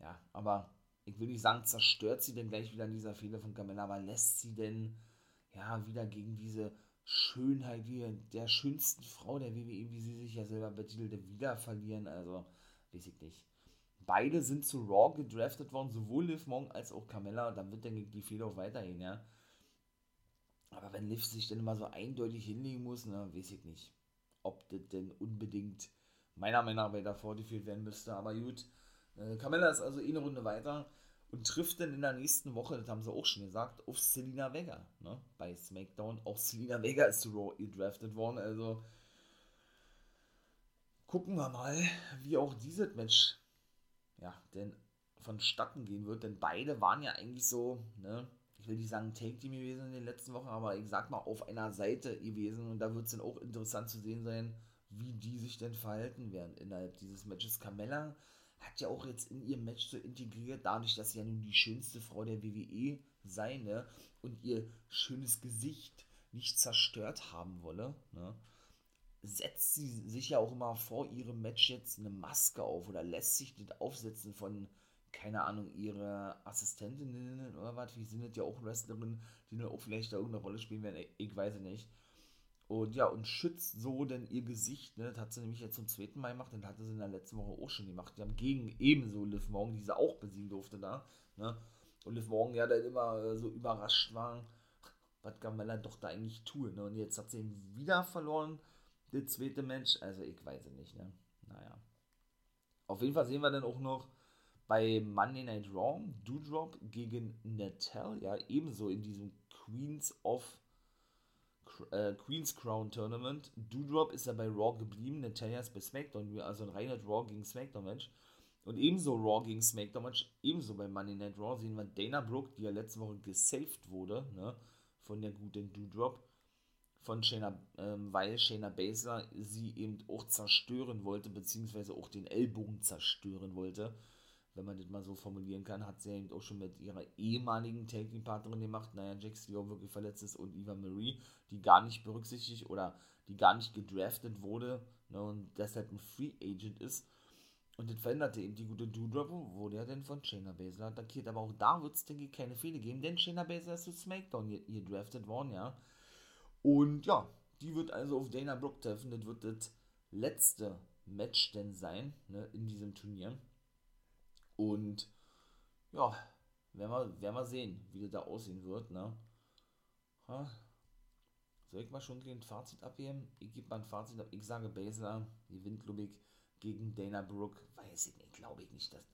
Ja, aber ich will nicht sagen, zerstört sie denn gleich wieder an dieser Fehler von Carmella, aber lässt sie denn ja wieder gegen diese Schönheit wie der schönsten Frau der WWE, wie sie sich ja selber betitelte, wieder verlieren. Also, weiß ich nicht. Beide sind zu Raw gedraftet worden, sowohl Liv Morgan als auch Carmella. Und dann wird, denke ich, die Fehler auch weitergehen, ja. Aber wenn Liv sich dann immer so eindeutig hinlegen muss, ne, weiß ich nicht, ob das denn unbedingt meiner Meinung nach weiter fortgeführt werden müsste. Aber gut, äh, Carmella ist also eh eine Runde weiter und trifft dann in der nächsten Woche, das haben sie auch schon gesagt, auf Selina Vega, ne, bei SmackDown. Auch Selina Vega ist zu Raw gedraftet worden, also gucken wir mal, wie auch dieses Match, ja, denn vonstatten gehen wird, denn beide waren ja eigentlich so, ne, ich will nicht sagen Take-Team gewesen in den letzten Wochen, aber ich sag mal auf einer Seite gewesen und da wird es dann auch interessant zu sehen sein, wie die sich denn verhalten werden innerhalb dieses Matches. Carmella hat ja auch jetzt in ihr Match so integriert, dadurch, dass sie ja nun die schönste Frau der WWE sei, ne, und ihr schönes Gesicht nicht zerstört haben wolle, ne, setzt sie sich ja auch immer vor ihrem Match jetzt eine Maske auf oder lässt sich das aufsetzen von, keine Ahnung, ihrer Assistentinnen oder was, wie sind das ja auch Wrestlerinnen, die nur auch vielleicht da irgendeine Rolle spielen werden, ich weiß es nicht. Und ja, und schützt so denn ihr Gesicht, ne? Das hat sie nämlich jetzt zum zweiten Mal gemacht, dann hatte sie in der letzten Woche auch schon gemacht. Die haben gegen ebenso Liv Morgan, die sie auch besiegen durfte da, ne? Und Liv Morgan ja dann immer äh, so überrascht war, was Gamella doch da eigentlich tue, ne? Und jetzt hat sie ihn wieder verloren, der zweite Match. Also ich weiß es nicht, ne? Naja. Auf jeden Fall sehen wir dann auch noch bei Monday Night Raw Doudrop gegen Natal, ja, ebenso in diesem Queens of äh, Queen's Crown Tournament. Doudrop ist ja bei Raw geblieben, Natalia ist bei SmackDown, also ein reiner Raw gegen SmackDown Match. Und ebenso Raw gegen SmackDown Match, ebenso bei Monday Night Raw sehen wir Dana Brooke, die ja letzte Woche gesaved wurde, ne, von der guten Doudrop, von Shayna, ähm, weil Shayna Baszler sie eben auch zerstören wollte, beziehungsweise auch den Ellbogen zerstören wollte wenn man das mal so formulieren kann, hat sie eben auch schon mit ihrer ehemaligen Taking-Partnerin gemacht, naja, die auch wirklich verletzt ist, und Eva Marie, die gar nicht berücksichtigt oder die gar nicht gedraftet wurde ne, und deshalb ein Free Agent ist. Und das veränderte eben die gute Doudrop, wurde ja dann von Shayna Baszler attackiert. Aber auch da wird es, denke ich, keine Fehler geben, denn Shayna Baszler ist zu SmackDown drafted worden, ja. Und ja, die wird also auf Dana Brooke treffen. Das wird das letzte Match denn sein, ne, in diesem Turnier. Und ja, werden wir, werden wir sehen, wie das da aussehen wird. Ne? Ha? Soll ich mal schon ein Fazit abgeben? Ich gebe mal ein Fazit ab. Ich sage Basler gewinnt Lubik gegen Dana Brooke. Weiß ich nicht, glaube ich nicht, dass,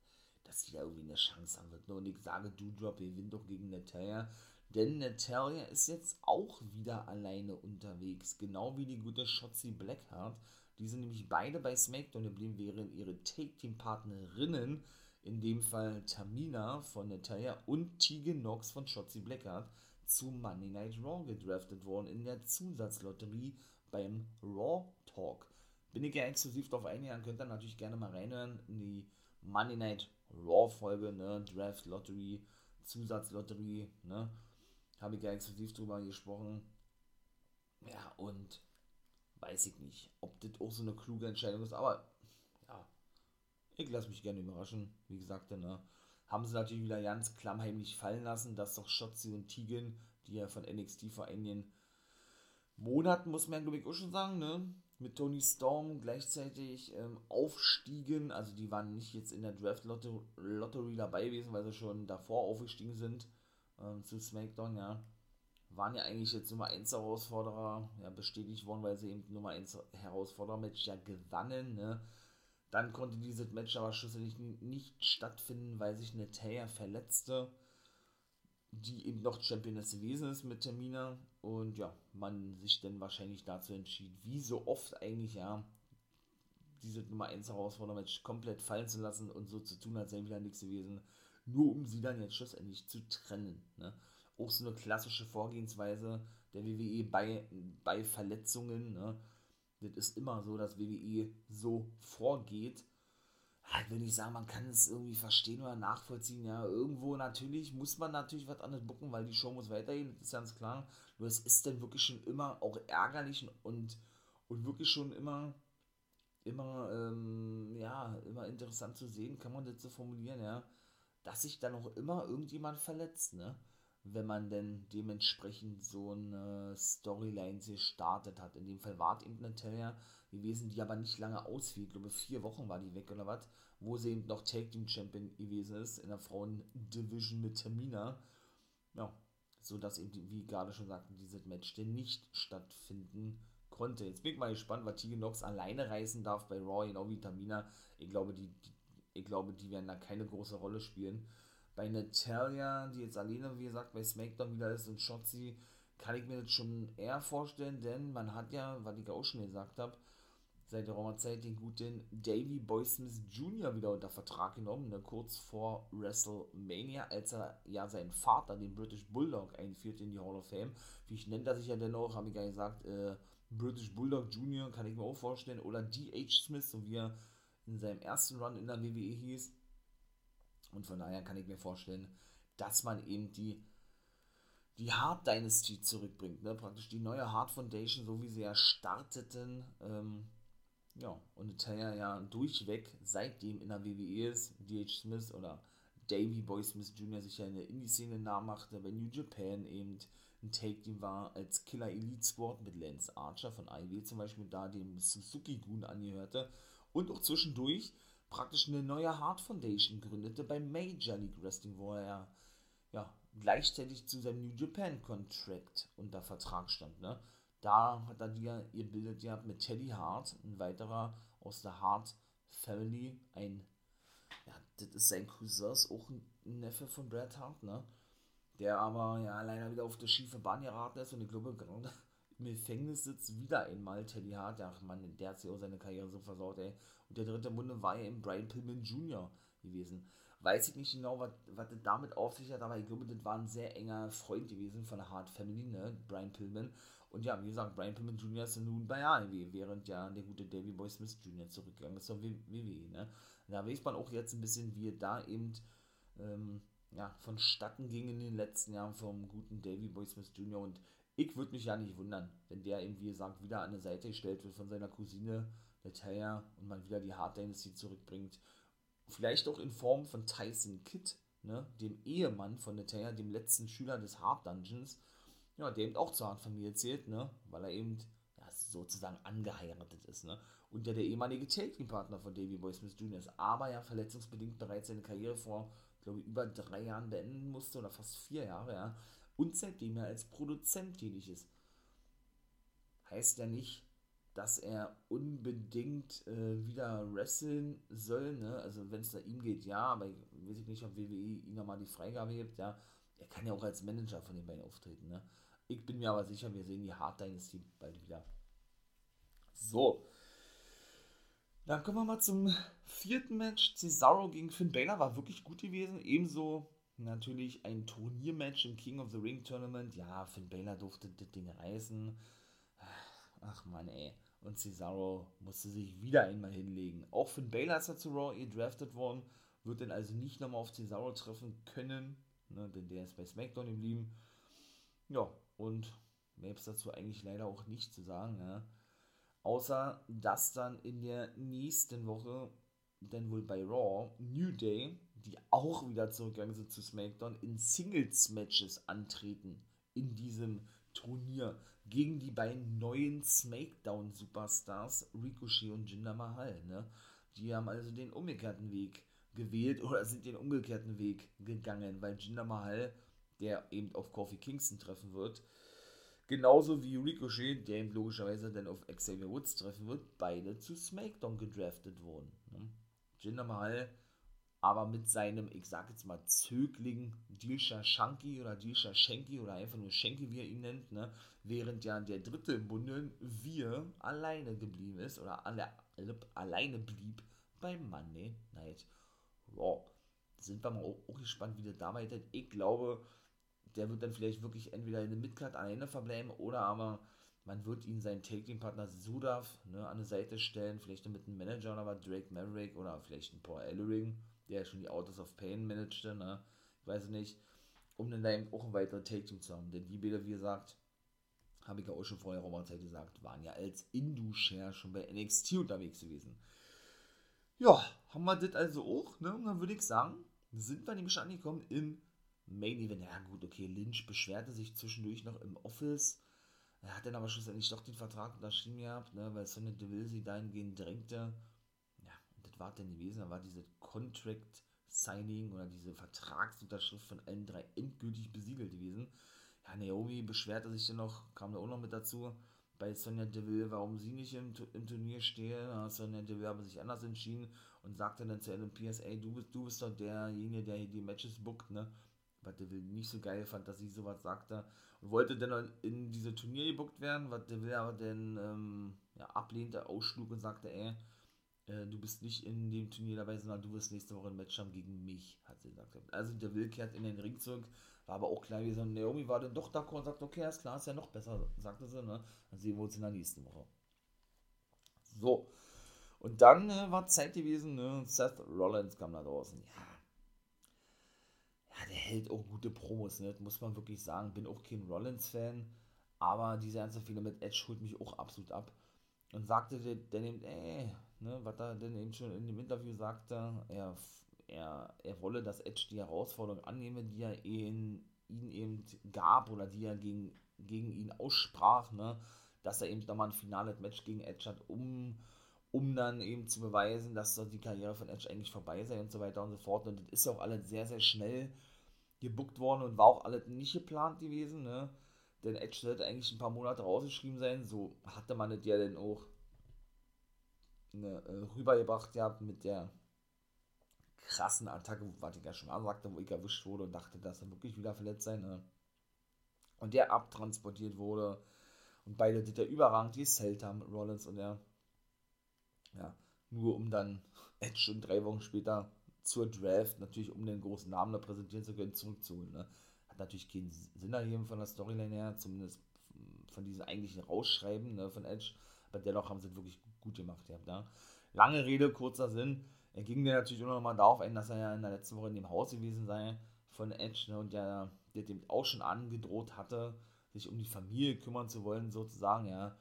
dass sie da irgendwie eine Chance haben wird. Ne? Und ich sage Doudrop gewinnt doch gegen Natalia. Denn Natalia ist jetzt auch wieder alleine unterwegs. Genau wie die gute Shotzi Blackheart. Die sind nämlich beide bei SmackDown geblieben, während ihre Take-Team-Partnerinnen in dem Fall Tamina von Natalia und Tegan Knox von Shotzi Blackheart zu Monday Night Raw gedraftet worden in der Zusatzlotterie beim Raw Talk. Bin ich ja exklusiv darauf eingegangen, könnt ihr natürlich gerne mal reinhören in die Monday Night Raw Folge, ne, Draft Lottery, Zusatzlotterie, ne, habe ich ja exklusiv drüber gesprochen. Ja, und weiß ich nicht, ob das auch so eine kluge Entscheidung ist, aber ich lasse mich gerne überraschen. Wie gesagt, ne, haben sie natürlich wieder ganz klammheimlich fallen lassen, dass doch Shotzi und Tegan, die ja von NXT vor einigen Monaten, muss man glaube ich auch schon sagen, ne, mit Tony Storm gleichzeitig ähm, aufstiegen. Also die waren nicht jetzt in der Draft Lottery dabei gewesen, weil sie schon davor aufgestiegen sind ähm, zu SmackDown, ja. Waren ja eigentlich jetzt Nummer 1 Herausforderer, ja, bestätigt worden, weil sie eben Nummer 1 Herausforderer-Match ja gewannen, ne dann konnte dieses Match aber schlussendlich nicht stattfinden, weil sich Natalia verletzte, die eben noch Championess gewesen ist mit Termina. Und ja, man sich dann wahrscheinlich dazu entschied, wie so oft eigentlich, ja, diese Nummer 1 Herausforderer-Match komplett fallen zu lassen und so zu tun, als sei wieder nichts gewesen, nur um sie dann jetzt schlussendlich zu trennen. Ne? Auch so eine klassische Vorgehensweise der WWE bei, bei Verletzungen. Ne? Das ist immer so, dass WWE so vorgeht. Halt, wenn ich sage, man kann es irgendwie verstehen oder nachvollziehen, ja, irgendwo natürlich muss man natürlich was anderes bucken, weil die Show muss weitergehen, das ist ganz klar. Nur es ist dann wirklich schon immer auch ärgerlich und, und wirklich schon immer, immer, ähm, ja, immer interessant zu sehen, kann man das so formulieren, ja, dass sich dann auch immer irgendjemand verletzt, ne? Wenn man denn dementsprechend so eine Storyline gestartet hat. In dem Fall war es eben Natalia gewesen, die aber nicht lange ausfiel. Ich glaube, vier Wochen war die weg oder was, wo sie eben noch Take Team Champion gewesen ist in der Frauen-Division mit Tamina. Ja, so dass eben, wie gerade schon sagten, dieses Match denn nicht stattfinden konnte. Jetzt bin ich mal gespannt, was Tegan Nox alleine reißen darf bei Raw, genau wie Tamina. Ich glaube, die, die, ich glaube, die werden da keine große Rolle spielen. Bei Natalia, die jetzt alleine, wie gesagt, bei SmackDown wieder ist und Shotzi, kann ich mir das schon eher vorstellen, denn man hat ja, was ich auch schon gesagt habe, seit der Roma-Zeit den guten Davey Boy Smith Jr. wieder unter Vertrag genommen, ne, kurz vor WrestleMania, als er ja seinen Vater, den British Bulldog, einführt in die Hall of Fame. Wie ich nenne das sich ja dennoch, habe ich ja gesagt, äh, British Bulldog Jr. kann ich mir auch vorstellen, oder D.H. Smith, so wie er in seinem ersten Run in der WWE hieß. Und von daher kann ich mir vorstellen, dass man eben die, die Hard Dynasty zurückbringt. Ne? Praktisch die neue Hard Foundation, so wie sie ja starteten. Ähm, ja, und Natalia ja durchweg seitdem in der WWE ist, D.H. Smith oder Davey Boy Smith Jr. sich ja in der Indie-Szene nachmachte, bei New Japan eben ein Take-Team war als Killer Elite Squad mit Lance Archer von IW zum Beispiel da dem Suzuki-Gun angehörte und auch zwischendurch praktisch eine neue Heart Foundation gründete beim Major League Wrestling, wo er ja gleichzeitig zu seinem New Japan Contract unter Vertrag stand. Ne? Da hat er die, ihr bildet ja mit Teddy Hart, ein weiterer aus der Hart Family, ein, ja, das ist sein Cousin, ist auch ein Neffe von Bret Hart, ne? Der aber ja leider wieder auf der schiefe Bahn geraten ist und ich glaube, im Gefängnis sitzt, wieder einmal Teddy Hart. Ja, Mann, der hat sich auch seine Karriere so versaut, ey. Und der dritte Munde war ja eben Brian Pillman Jr. gewesen. Weiß ich nicht genau, was, das damit auf sich hat, aber ich glaube, das war ein sehr enger Freund gewesen von der Hart Family, ne, Brian Pillman. Und ja, wie gesagt, Brian Pillman Jr. ist nun bei AEW, während ja der gute Davy Boy Smith Jr. zurückgegangen ist zur WWE, ne. Da weiß man auch jetzt ein bisschen, wie da eben ähm, ja, vonstatten ging in den letzten Jahren vom guten Davy Boy Smith Jr. Und ich würde mich ja nicht wundern, wenn der eben, wie gesagt, wieder an der Seite gestellt wird von seiner Cousine Natalia und man wieder die Hard Dynasty zurückbringt. Vielleicht auch in Form von Tyson Kidd, ne, dem Ehemann von Natalia, dem letzten Schüler des Hard Dungeons, ja, der eben auch zur Hard-Familie zählt, ne, weil er eben ja, sozusagen angeheiratet ist, ne, und der der ehemalige Taking-Partner von Davey Boy Smith Jr. ist, aber ja verletzungsbedingt bereits seine Karriere vor, glaube ich, über drei Jahren beenden musste oder fast vier Jahre, ja, und seitdem er als Produzent tätig ist. Heißt ja nicht, dass er unbedingt äh, wieder wresteln soll, ne? Also wenn es da ihm geht, ja, aber ich weiß nicht, ob WWE ihm nochmal die Freigabe gibt, ja. Er kann ja auch als Manager von den beiden auftreten, ne? Ich bin mir aber sicher, wir sehen die Hard Dynasty bald wieder. So. Dann kommen wir mal zum vierten Match. Cesaro gegen Finn Balor war wirklich gut gewesen. Ebenso natürlich ein Turniermatch im King of the Ring Tournament. Ja, Finn Balor durfte das Ding reißen. Ach man, ey. Und Cesaro musste sich wieder einmal hinlegen. Auch Finn Balor ist ja zu Raw gedraftet worden, wird dann also nicht nochmal auf Cesaro treffen können, ne, denn der ist bei SmackDown geblieben. Ja, und mehr gibt es dazu eigentlich leider auch nicht zu sagen. Ne? Außer, dass dann in der nächsten Woche, dann wohl bei Raw, New Day, die auch wieder zurückgegangen sind zu SmackDown, in Singles-Matches antreten in diesem Turnier gegen die beiden neuen SmackDown-Superstars Ricochet und Jinder Mahal. Ne? Die haben also den umgekehrten Weg gewählt oder sind den umgekehrten Weg gegangen, weil Jinder Mahal, der eben auf Kofi Kingston treffen wird, genauso wie Ricochet, der eben logischerweise dann auf Xavier Woods treffen wird, beide zu SmackDown gedraftet wurden. Ne? Jinder Mahal aber mit seinem, ich sag jetzt mal, Zögling Dilsha Shanky oder Dilsha Shanky oder einfach nur Shanky, wie er ihn nennt, ne? während ja der dritte im Bunde, wir, alleine geblieben ist oder alle, alle, alleine blieb bei Monday Night Raw. Sind wir mal auch, auch gespannt, wie der da weiter. Ich glaube, der wird dann vielleicht wirklich entweder in der Midcard alleine verbleiben oder aber man wird ihn seinen Taking-Partner Sudav ne, an die Seite stellen, vielleicht mit einem Manager oder was, Drake Maverick oder vielleicht ein Paul Ellering der schon die Autos of Pain managte, ne? Ich weiß nicht, um dann eben auch ein weiteres Take-Team zu haben. Denn die Bilder, wie gesagt, habe ich ja auch schon vorher Raumerzeit gesagt, waren ja als Indu-Share schon bei NXT unterwegs gewesen. Ja, haben wir das also auch, ne? Und dann würde ich sagen, sind wir nämlich angekommen im Main Event. Ja, gut, okay, Lynch beschwerte sich zwischendurch noch im Office. Er hat dann aber schlussendlich doch den Vertrag unterschrieben gehabt, ne? Weil Sonny Deville sie dahingehend drängte was war denn gewesen? Da war diese Contract Signing oder diese Vertragsunterschrift von allen drei endgültig besiegelt gewesen. Ja, Naomi beschwerte sich dann noch, kam da auch noch mit dazu, bei Sonja Deville, warum sie nicht im, im Turnier stehe. Sonja Deville aber sich anders entschieden und sagte dann zu Adam ey, du bist, du bist doch derjenige, der hier die Matches bookt, ne? Was Deville nicht so geil fand, dass sie sowas sagte. Und wollte dann in diese Turnier gebuckt werden, was Deville aber dann ähm, ja, ablehnte, ausschlug und sagte, ey, äh, du bist nicht in dem Turnier dabei, sondern du wirst nächste Woche ein Match haben gegen mich, hat sie gesagt. Also der Will kehrt in den Ring zurück, war aber auch klar wie so, Naomi war dann doch d'accord und sagt, okay, ist klar, ist ja noch besser, sagte sie, ne? Dann sehen wir uns in der nächsten Woche. So. Und dann äh, war Zeit gewesen, ne? Seth Rollins kam da draußen. Ja. Ja, der hält auch gute Promos, ne? Muss man wirklich sagen. Bin auch kein Rollins-Fan, aber diese ganze Fehler mit Edge holt mich auch absolut ab. Und sagte der, der nimmt, ey, ne, was er denn eben schon in dem Interview sagte, er, er, er wolle, dass Edge die Herausforderung annehme, die er ihn, ihn eben gab oder die er gegen, gegen ihn aussprach, ne, dass er eben nochmal ein finales Match gegen Edge hat, um, um dann eben zu beweisen, dass die Karriere von Edge eigentlich vorbei sei und so weiter und so fort. Und das ist ja auch alles sehr, sehr schnell gebuckt worden und war auch alles nicht geplant gewesen, ne? Denn Edge sollte eigentlich ein paar Monate rausgeschrieben sein, so hatte man das ja dann auch ne, rübergebracht gehabt mit der krassen Attacke, was ich ja schon sagte, wo ich erwischt wurde und dachte, dass er wirklich wieder verletzt sei. Ne? Und der abtransportiert wurde. Und beide das ja überragend gesellt haben, Rollins und er. Ja, nur um dann Edge und drei Wochen später zur Draft, natürlich um den großen Namen da präsentieren zu können, zurückzuholen. Ne? Hat natürlich keinen Sinn ergeben von der Storyline her, zumindest von diesem eigentlichen Rausschreiben ne, von Edge, aber dennoch haben sie wirklich gut gemacht. Ja, ne? Lange Rede, kurzer Sinn. Er ging mir natürlich auch nochmal darauf ein, dass er ja in der letzten Woche in dem Haus gewesen sei von Edge ne, und der, der dem auch schon angedroht hatte, sich um die Familie kümmern zu wollen, sozusagen, ja.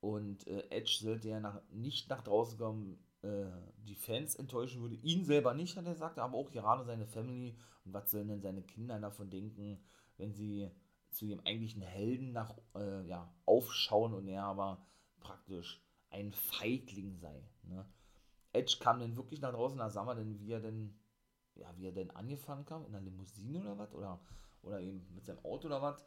Und äh, Edge sollte ja nach, nicht nach draußen kommen, äh, die Fans enttäuschen würde. Ihn selber nicht, hat er gesagt, aber auch gerade seine Family. Und was sollen denn seine Kinder davon denken, wenn sie zu ihrem eigentlichen Helden nach, äh, ja, aufschauen und er aber praktisch ein Feigling sei. Ne? Edge kam denn wirklich nach draußen, da sah man denn, wie er denn, ja, wie er denn angefangen kam, in einer Limousine oder was? Oder, oder eben mit seinem Auto oder was?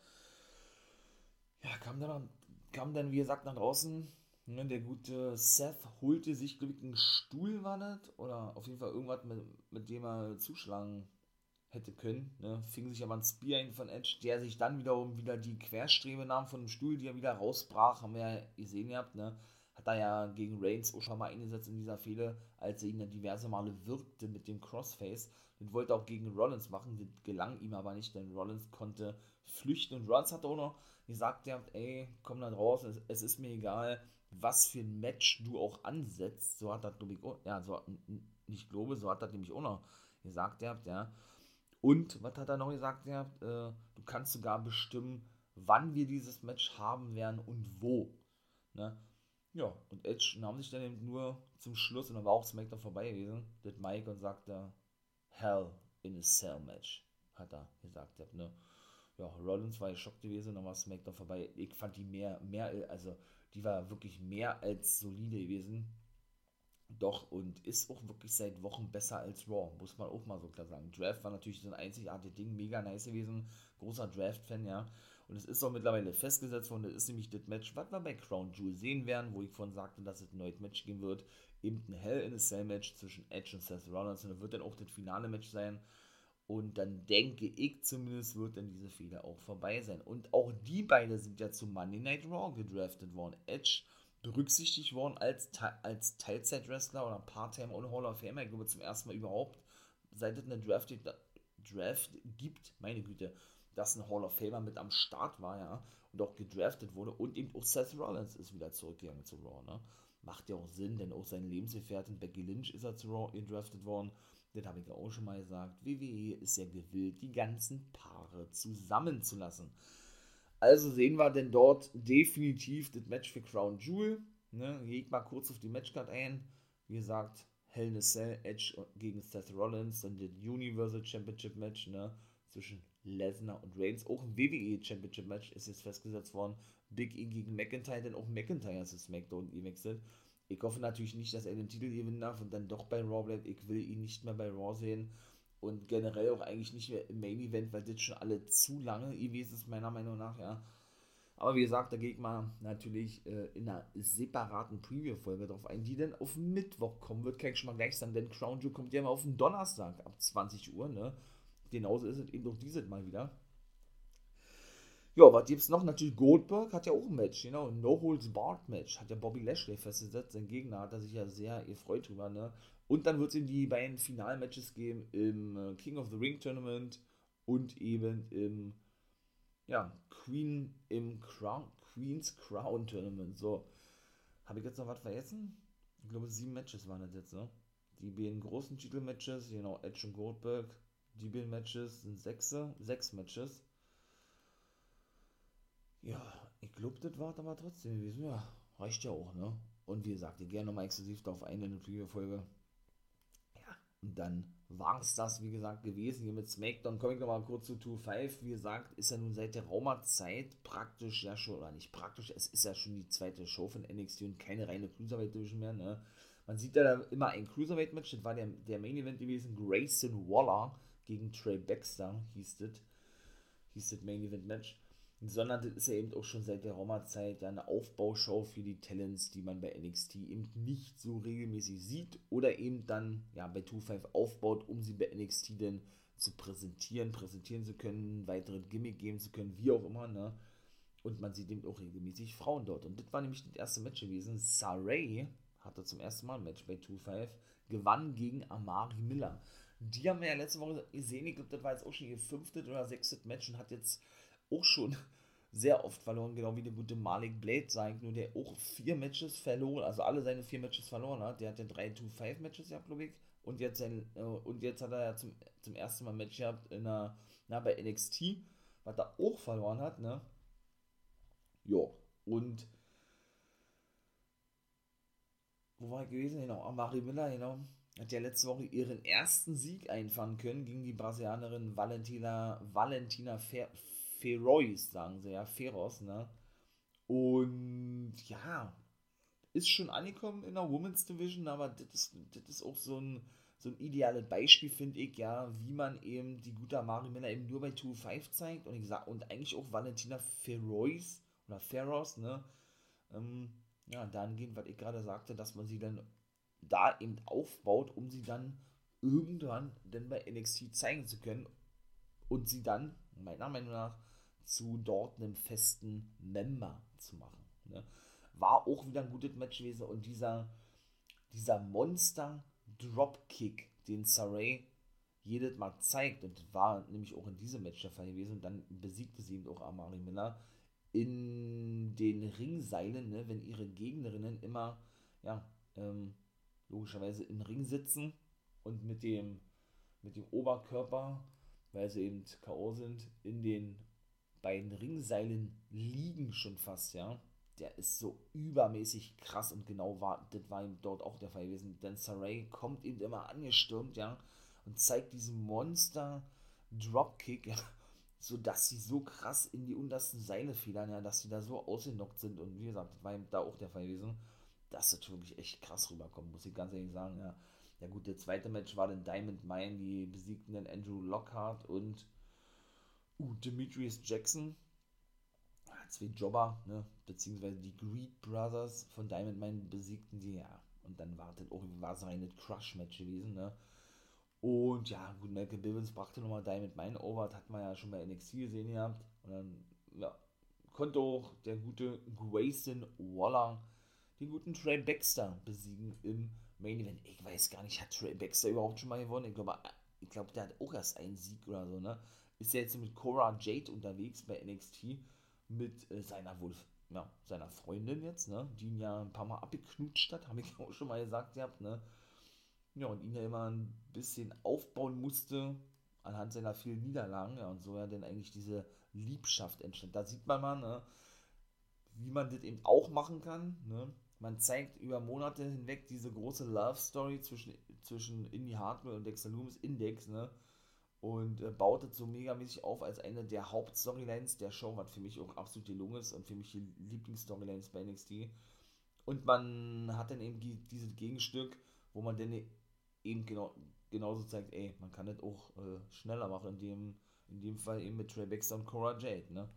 Ja, kam dann, kam dann, wie gesagt, nach draußen. Ne, der gute Seth holte sich, glaube ich, einen Stuhl, war das? Oder auf jeden Fall irgendwas, mit, mit dem er zuschlagen hätte können. Ne? Fing sich aber ein Spear ein von Edge, der sich dann wiederum wieder die Querstrebe nahm von dem Stuhl, die er wieder rausbrach. Haben wir ja gesehen gehabt, ne? Hat er ja gegen Reigns auch schon mal eingesetzt in dieser Fehde, als er ihn dann diverse Male wirkte mit dem Crossface. Den wollte auch gegen Rollins machen, das gelang ihm aber nicht, denn Rollins konnte flüchten und Rollins hat auch noch gesagt, ja, ey, komm da draußen, es, es, ist mir egal, was für ein Match du auch ansetzt. So hat das, glaube ich, ja, so, nicht glaube, so hat das nämlich auch noch gesagt, ja, ja. Und, was hat er noch gesagt, ja, äh, du kannst sogar bestimmen, wann wir dieses Match haben werden und wo. Ne? Ja, und Edge nahm sich dann eben nur zum Schluss, und dann war auch SmackDown vorbei gewesen, das Mike und sagte, Hell in a Cell Match, hat er gesagt. Ne? Ja, Rollins war geschockt gewesen, dann war SmackDown vorbei. Ich fand die mehr, mehr, also die war wirklich mehr als solide gewesen. Doch, und ist auch wirklich seit Wochen besser als Raw, muss man auch mal so klar sagen. Draft war natürlich so ein einzigartiges Ding, mega nice gewesen. Großer Draft-Fan, ja. Und es ist auch mittlerweile festgesetzt worden, das ist nämlich das Match, was wir bei Crown Jewel sehen werden, wo ich vorhin sagte, dass es ein neues Match geben wird. Eben ein Hell in a Cell Match zwischen Edge und Seth Rollins. Und das wird dann auch das finale Match sein. Und dann denke ich zumindest, wird dann diese Fehler auch vorbei sein. Und auch die beiden sind ja zu Monday Night Raw gedraftet worden. Edge berücksichtigt worden als, als Teilzeit-Wrestler oder Part-Time und Hall of Fame. Ich glaube zum ersten Mal überhaupt, seit es eine Draft, Draft gibt, meine Güte, dass ein Hall of Famer mit am Start war, ja, und auch gedraftet wurde. Und eben auch Seth Rollins ist wieder zurückgegangen zu Raw, ne? Macht ja auch Sinn, denn auch seine Lebensgefährtin Becky Lynch ist er zu Raw gedraftet worden. Das habe ich ja auch schon mal gesagt. WWE ist ja gewillt, die ganzen Paare zusammenzulassen. Also sehen wir denn dort definitiv das Match für Crown Jewel. Ne? Geht mal kurz auf die Matchcard ein. Wie gesagt, Hell in a Cell, Edge gegen Seth Rollins, dann das Universal Championship Match ne? zwischen Lesnar und Reigns. Auch ein WWE Championship Match ist jetzt festgesetzt worden. Big E gegen McIntyre, denn auch McIntyre ist das SmackDown gewechselt. Ich hoffe natürlich nicht, dass er den Titel gewinnen darf und dann doch bei Raw bleibt. Ich will ihn nicht mehr bei Raw sehen und generell auch eigentlich nicht mehr im Main Event, weil das schon alle zu lange gewesen ist, meiner Meinung nach, ja. Aber wie gesagt, da gehe ich mal natürlich äh, in einer separaten Preview-Folge drauf ein, die dann auf Mittwoch kommen wird. Kann ich schon mal gleich sagen, denn Crown Jewel kommt ja immer auf den Donnerstag ab 20 Uhr, ne? Genauso ist es eben auch dieses Mal wieder. Ja, was gibt es noch? Natürlich Goldberg hat ja auch ein Match, genau, ein No-Holds-Barred-Match. Hat ja Bobby Lashley festgesetzt. Sein Gegner hat er sich ja sehr gefreut drüber, ne? Und dann wird es eben die beiden Final-Matches geben im äh, King of the Ring Tournament und eben im, ja, Queen, im Crown, Queen's Crown Tournament. So, habe ich jetzt noch was vergessen? Ich glaube, sieben Matches waren das jetzt, ne? Die beiden großen Titelmatches, genau, Edge und Goldberg. Die beiden Matches sind sechs, sechs Matches. Ja, ich glaube, das war aber trotzdem gewesen. Ja, reicht ja auch, ne? Und wie gesagt, ich gehe nochmal exklusiv darauf ein in der Preview-Folge. Ja, und dann war es das, wie gesagt, gewesen hier mit SmackDown. Komme ich nochmal kurz zu 2.5. Wie gesagt, ist ja nun seit der Raumerzeit praktisch ja schon, oder nicht praktisch, es ist ja schon die zweite Show von NXT und keine reine Cruiserweight-Division mehr, ne? Man sieht ja da immer ein Cruiserweight-Match, das war der, der Main-Event gewesen, Grayson Waller gegen Trey Baxter, hieß das, hieß das Main-Event-Match sondern das ist ja eben auch schon seit der Roma-Zeit eine Aufbaushow für die Talents, die man bei NXT eben nicht so regelmäßig sieht oder eben dann ja bei 2-5 aufbaut, um sie bei NXT dann zu präsentieren, präsentieren zu können, weitere Gimmick geben zu können, wie auch immer, ne? Und man sieht eben auch regelmäßig Frauen dort. Und das war nämlich das erste Match gewesen. Saray hatte zum ersten Mal ein Match bei 2-5, gewann gegen Amari Miller. Die haben wir ja letzte Woche gesehen, ich glaube, das war jetzt auch schon ihr fünftes oder sechstes Match und hat jetzt auch schon sehr oft verloren, genau wie der gute Malik Blade sagt, nur der auch vier Matches verloren, also alle seine vier Matches verloren hat. Der hat ja drei 2-5 Matches gehabt, glaube ich. Und jetzt, sein, äh, und jetzt hat er ja zum, zum ersten Mal ein Match gehabt in einer, na, bei NXT, was er auch verloren hat, ne? Ja, und wo war ich gewesen? Genau, Amari Miller, genau. Hat ja letzte Woche ihren ersten Sieg einfahren können gegen die Brasilianerin Valentina, Valentina Fer Feroz, sagen sie ja, Feroz, ne? Und ja, ist schon angekommen in der Women's Division, aber das ist, ist auch so ein, so ein ideales Beispiel, finde ich, ja, wie man eben die gute Amari Miller eben nur bei 2-5 zeigt und ich sag, und eigentlich auch Valentina Feroz oder Feroz, ne? Ähm, ja, dahingehend, was ich gerade sagte, dass man sie dann da eben aufbaut, um sie dann irgendwann dann bei NXT zeigen zu können und sie dann, meiner Meinung nach, zu dort einem festen Member zu machen. Ne? War auch wieder ein gutes Match gewesen und dieser, dieser Monster Dropkick, den Saray jedes Mal zeigt, und war nämlich auch in diesem Match der Fall gewesen, und dann besiegte sie eben auch Amari Miller in den Ringseilen, ne, wenn ihre Gegnerinnen immer, ja, ähm, logischerweise im Ring sitzen und mit dem, mit dem Oberkörper, weil sie eben K.O. sind, in den beiden Ringseilen liegen schon fast, ja. Der ist so übermäßig krass und genau war, das war ihm dort auch der Fall gewesen. Denn Saray kommt eben immer angestürmt, ja, und zeigt diesen Monster Dropkick, ja, so dass sie so krass in die untersten Seile fiedern, ja, dass sie da so ausgenockt sind. Und wie gesagt, das war da auch der Fall gewesen, das wirklich echt krass rüberkommt, muss ich ganz ehrlich sagen, ja. Ja gut, der zweite Match war dann Diamond Mine, die besiegten dann Andrew Lockhart und uh, Demetrius Jackson. Zwei Jobber, ne, beziehungsweise die Greed Brothers von Diamond Mine besiegten die, ja. Und dann wartet auch, war es ein Crush-Match gewesen, ne. Und ja, gut, Malcolm Bivens brachte nochmal Diamond Mine over, das hat man ja schon bei NXT gesehen gehabt. Und dann, ja, konnte auch der gute Grayson Waller den guten Trey Baxter besiegen im Main Event. Ich weiß gar nicht, hat Trey Baxter überhaupt schon mal gewonnen? Ich glaube, ich glaube, der hat auch erst einen Sieg oder so, ne? Ist ja jetzt mit Cora Jade unterwegs bei NXT mit äh, seiner wohl, ja, seiner Freundin jetzt, ne? Die ihn ja ein paar Mal abgeknutscht hat, habe ich auch schon mal gesagt gehabt, ne? Ja, und ihn ja immer ein bisschen aufbauen musste anhand seiner vielen Niederlagen, ja, und so ja dann eigentlich diese Liebschaft entstand. Da sieht man mal, ne, wie man das eben auch machen kann, ne? Man zeigt über Monate hinweg diese große Love Story zwischen, zwischen Indie Hardware und Dexter Loomis Index, ne? Und äh, baut es so megamäßig auf als eine der Hauptstorylines der Show, was für mich auch absolut gelungen ist und für mich die Lieblingsstorylines bei NXT. Und man hat dann eben dieses Gegenstück, wo man dann eben genau, genauso zeigt, ey, man kann das auch äh, schneller machen, in dem, in dem Fall eben mit Trey Baxter und Cora Jade, ne?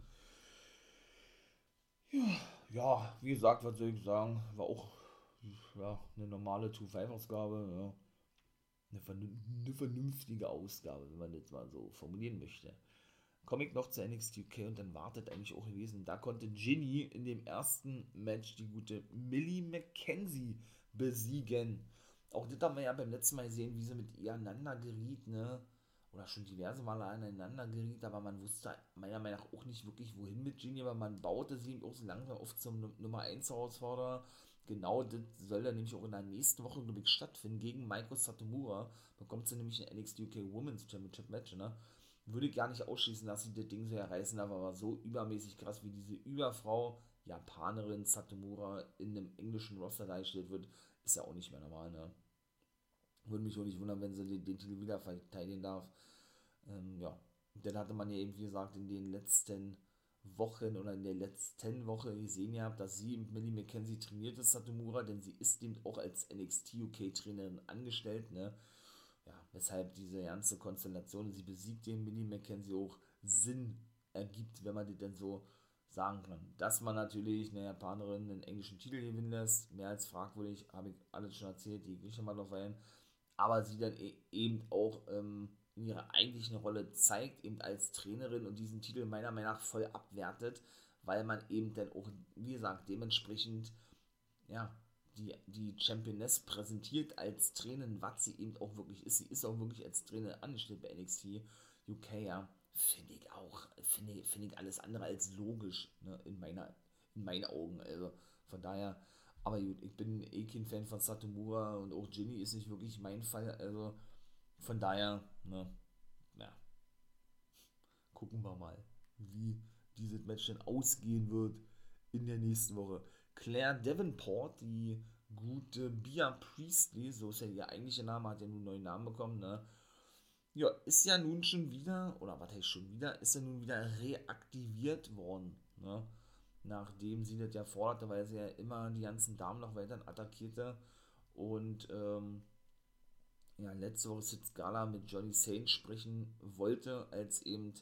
Ja, ja, wie gesagt, was soll ich sagen, war auch ja, eine normale 2-5-Ausgabe, ja. Eine, eine vernünftige Ausgabe, wenn man das mal so formulieren möchte. Komme ich noch zu NXT UK und dann wartet eigentlich auch gewesen. Da konnte Ginny in dem ersten Match die gute Millie McKenzie besiegen. Auch das haben wir ja beim letzten Mal gesehen, wie sie mit ihr aneinander geriet, ne? Oder schon diverse Male aneinander geriet, aber man wusste meiner Meinung nach auch nicht wirklich, wohin mit Ginny, aber man baute sie auch so langsam auf zum Nummer 1 Herausforderer. Genau, das soll dann nämlich auch in der nächsten Woche, ich, stattfinden. Gegen Michael Satomura bekommt sie nämlich ein NXT UK Women's Championship Match, ne? Würde gar nicht ausschließen, dass sie das Ding so erreißen, aber war so übermäßig krass, wie diese Überfrau, Japanerin Satomura in einem englischen Roster dargestellt wird, ist ja auch nicht mehr normal, ne? Würde mich auch nicht wundern, wenn sie den, den Titel wieder verteidigen darf. Ähm, ja, dann hatte man ja eben, wie gesagt, in den letzten Wochen oder in der letzten Woche gesehen gehabt, dass sie mit Millie McKenzie trainiert ist, Satomura, denn sie ist eben auch als NXT UK Trainerin angestellt, ne? Ja, weshalb diese ganze Konstellation, sie besiegt den Millie McKenzie auch Sinn ergibt, wenn man die denn so sagen kann. Dass man natürlich eine Japanerin einen englischen Titel gewinnen lässt, mehr als fragwürdig, habe ich alles schon erzählt, die gehe ich mal drauf ein, aber sie dann e eben auch ähm, in ihrer eigentlichen Rolle zeigt, eben als Trainerin und diesen Titel meiner Meinung nach voll abwertet, weil man eben dann auch, wie gesagt, dementsprechend, ja, die, die Championess präsentiert als Tränen, was sie eben auch wirklich ist. Sie ist auch wirklich als Träne angestellt bei NXT UK, ja. Finde ich auch, finde find ich alles andere als logisch, ne, in meiner, in meinen Augen. Also von daher, aber gut, ich bin eh kein Fan von Satomura und auch Ginny ist nicht wirklich mein Fall. Also von daher, ne, ja, gucken wir mal, wie dieses Match denn ausgehen wird in der nächsten Woche. Claire Davenport, die gute Bia Priestley, so ist ja ihr eigentlicher Name, hat ja nun einen neuen Namen bekommen, ne? Ja, ist ja nun schon wieder, oder was heißt schon wieder, ist ja nun wieder reaktiviert worden, ne? Nachdem sie das ja forderte, weil sie ja immer die ganzen Damen noch weiter attackierte und, ähm, ja, letzte Woche Sid Scala mit Johnny Saint sprechen wollte, als eben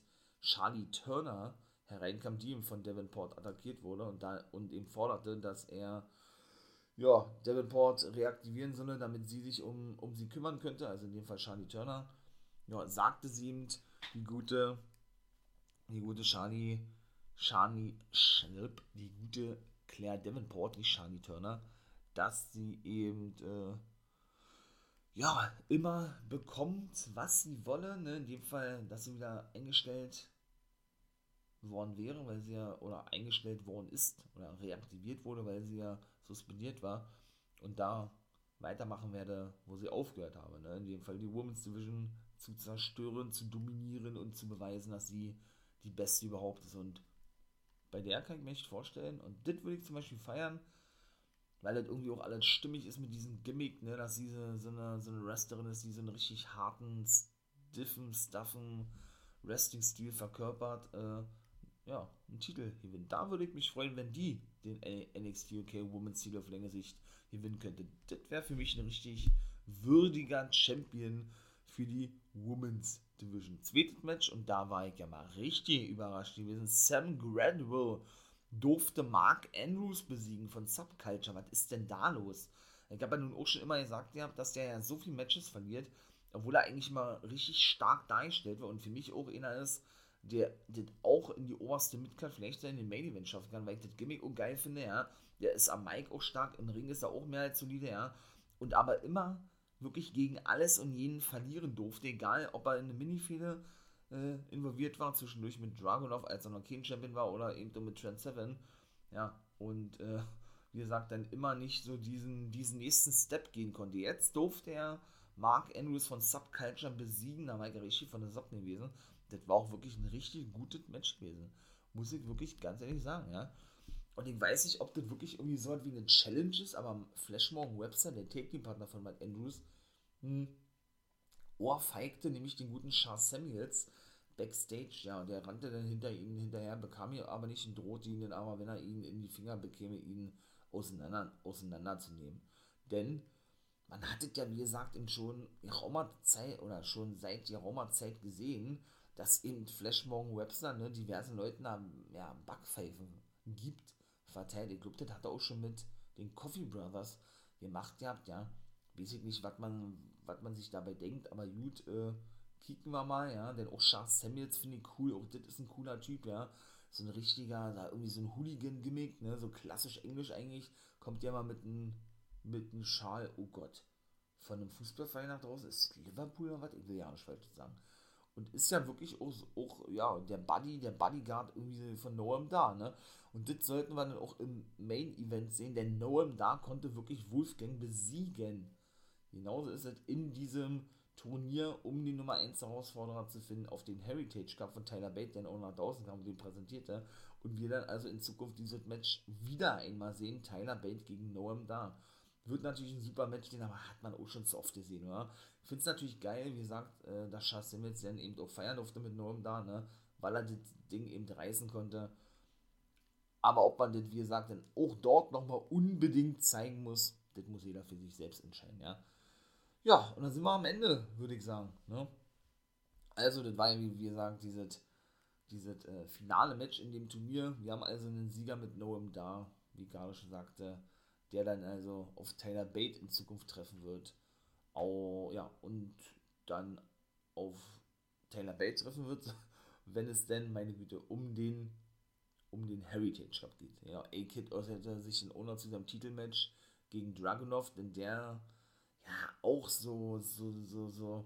Charlie Turner hereinkam, die ihm von Davenport attackiert wurde und, da, und ihm forderte, dass er ja, Davenport reaktivieren solle, damit sie sich um, um sie kümmern könnte, also in dem Fall Charlie Turner. Ja, sagte sie ihm, die gute, die gute Charlie, Charlie Schnelp, die gute Claire Davenport, die Charlie Turner, dass sie eben, äh, ja, immer bekommt, was sie wolle, ne? in dem Fall, dass sie wieder eingestellt worden wäre, weil sie ja, oder eingestellt worden ist, oder reaktiviert wurde, weil sie ja suspendiert war und da weitermachen werde, wo sie aufgehört habe. Ne? In dem Fall die Women's Division zu zerstören, zu dominieren und zu beweisen, dass sie die Beste überhaupt ist. Und bei der kann ich mir echt vorstellen, und das würde ich zum Beispiel feiern, weil das irgendwie auch alles stimmig ist mit diesem Gimmick, ne, dass diese so eine, so eine Wrestlerin ist, die so einen richtig harten, stiffen, stuffen Wrestling-Stil verkörpert. Äh, ja, einen Titel gewinnen. Da würde ich mich freuen, wenn die den NXT UK Women's Titel auf längere Sicht gewinnen könnte. Das wäre für mich ein richtig würdiger Champion für die Women's Division. Zweites Match und da war ich ja mal richtig überrascht gewesen. Sam Gradwell durfte Mark Andrews besiegen von Subculture. Was ist denn da los? Ich habe ja nun auch schon immer gesagt, dass der ja so viele Matches verliert, obwohl er eigentlich mal richtig stark dargestellt wird und für mich auch einer ist, der das auch in die oberste Midcard vielleicht in den Main Event schaffen kann, weil ich das Gimmick auch geil finde, ja. Der ist am Mic auch stark, im Ring ist er auch mehr als solide, ja. Und aber immer wirklich gegen alles und jeden verlieren durfte, egal ob er in eine Minifehde äh, involviert war, zwischendurch mit Dragunov, als er noch King Champion war, oder eben mit Trent Seven, ja. Und äh, wie gesagt, dann immer nicht so diesen, diesen nächsten Step gehen konnte. Jetzt durfte er Mark Andrews von Subculture besiegen, da war richtig von der Sub gewesen das war auch wirklich ein richtig gutes Match gewesen. Muss ich wirklich ganz ehrlich sagen, ja. Und ich weiß nicht, ob das wirklich irgendwie so wie eine Challenge ist, aber Flashmore Webster, der Take-Team-Partner von Matt Andrews, hm, ohrfeigte nämlich den guten Charles Samuels backstage, ja, und der rannte dann hinter ihnen hinterher, bekam ihn aber nicht und drohte ihn dann aber, wenn er ihn in die Finger bekäme, ihn auseinander, auseinanderzunehmen. Denn man hat es ja, wie gesagt, in schon geraumer Zeit oder schon seit geraumer Zeit gesehen, dass eben Flashmorgan Webster ne, diversen Leuten ja, Backpfeifen gibt, verteilt. Ich glaube, das hat er auch schon mit den Coffee Brothers gemacht gehabt, ja. Weiß ich nicht, was man, was man sich dabei denkt, aber gut, äh, kicken wir mal, ja. Denn auch Charles Samuels finde ich cool, auch das ist ein cooler Typ, ja. So ein richtiger, da irgendwie so ein Hooligan-Gimmick, ne, so klassisch Englisch eigentlich, kommt ja mal mit einem mit Schal, oh Gott, von einem Fußballverein nach draußen, ist Liverpool oder was? Ich will ja nicht falsch sagen und ist ja wirklich auch, auch, ja, der Buddy, der Bodyguard irgendwie von Noam da, ne? Und das sollten wir dann auch im Main-Event sehen, denn Noam da konnte wirklich Wolfgang besiegen. Genauso ist es in diesem Turnier, um die Nummer 1 Herausforderer zu finden, auf den Heritage Cup von Tyler Bate, der auch nach draußen kam und den präsentierte. Und wir dann also in Zukunft dieses Match wieder einmal sehen, Tyler Bate gegen Noam da. Wird natürlich ein super Match, den aber hat man auch schon zu oft gesehen, oder? Ich finde es natürlich geil, wie gesagt, äh, dass Charles Simmons dann eben auch feiern durfte mit Norm da, ne? Weil er das Ding eben reißen konnte. Aber ob man das, wie gesagt, dann auch dort nochmal unbedingt zeigen muss, das muss jeder für sich selbst entscheiden, ja. Ja, und dann sind wir am Ende, würde ich sagen, ne? Also, das war ja, wie, wie gesagt, dieses, dieses äh, finale Match in dem Turnier. Wir haben also einen Sieger mit Noam da, wie gerade schon sagte der dann also auf Taylor Bate in Zukunft treffen wird. Au, ja, und dann auf Taylor Bate treffen wird, wenn es denn, meine Güte, um den um den Heritage Cup geht. Ja, A-Kid äußerte sich in Owner zu seinem Titelmatch gegen Dragunov, denn der ja auch so, so, so, so,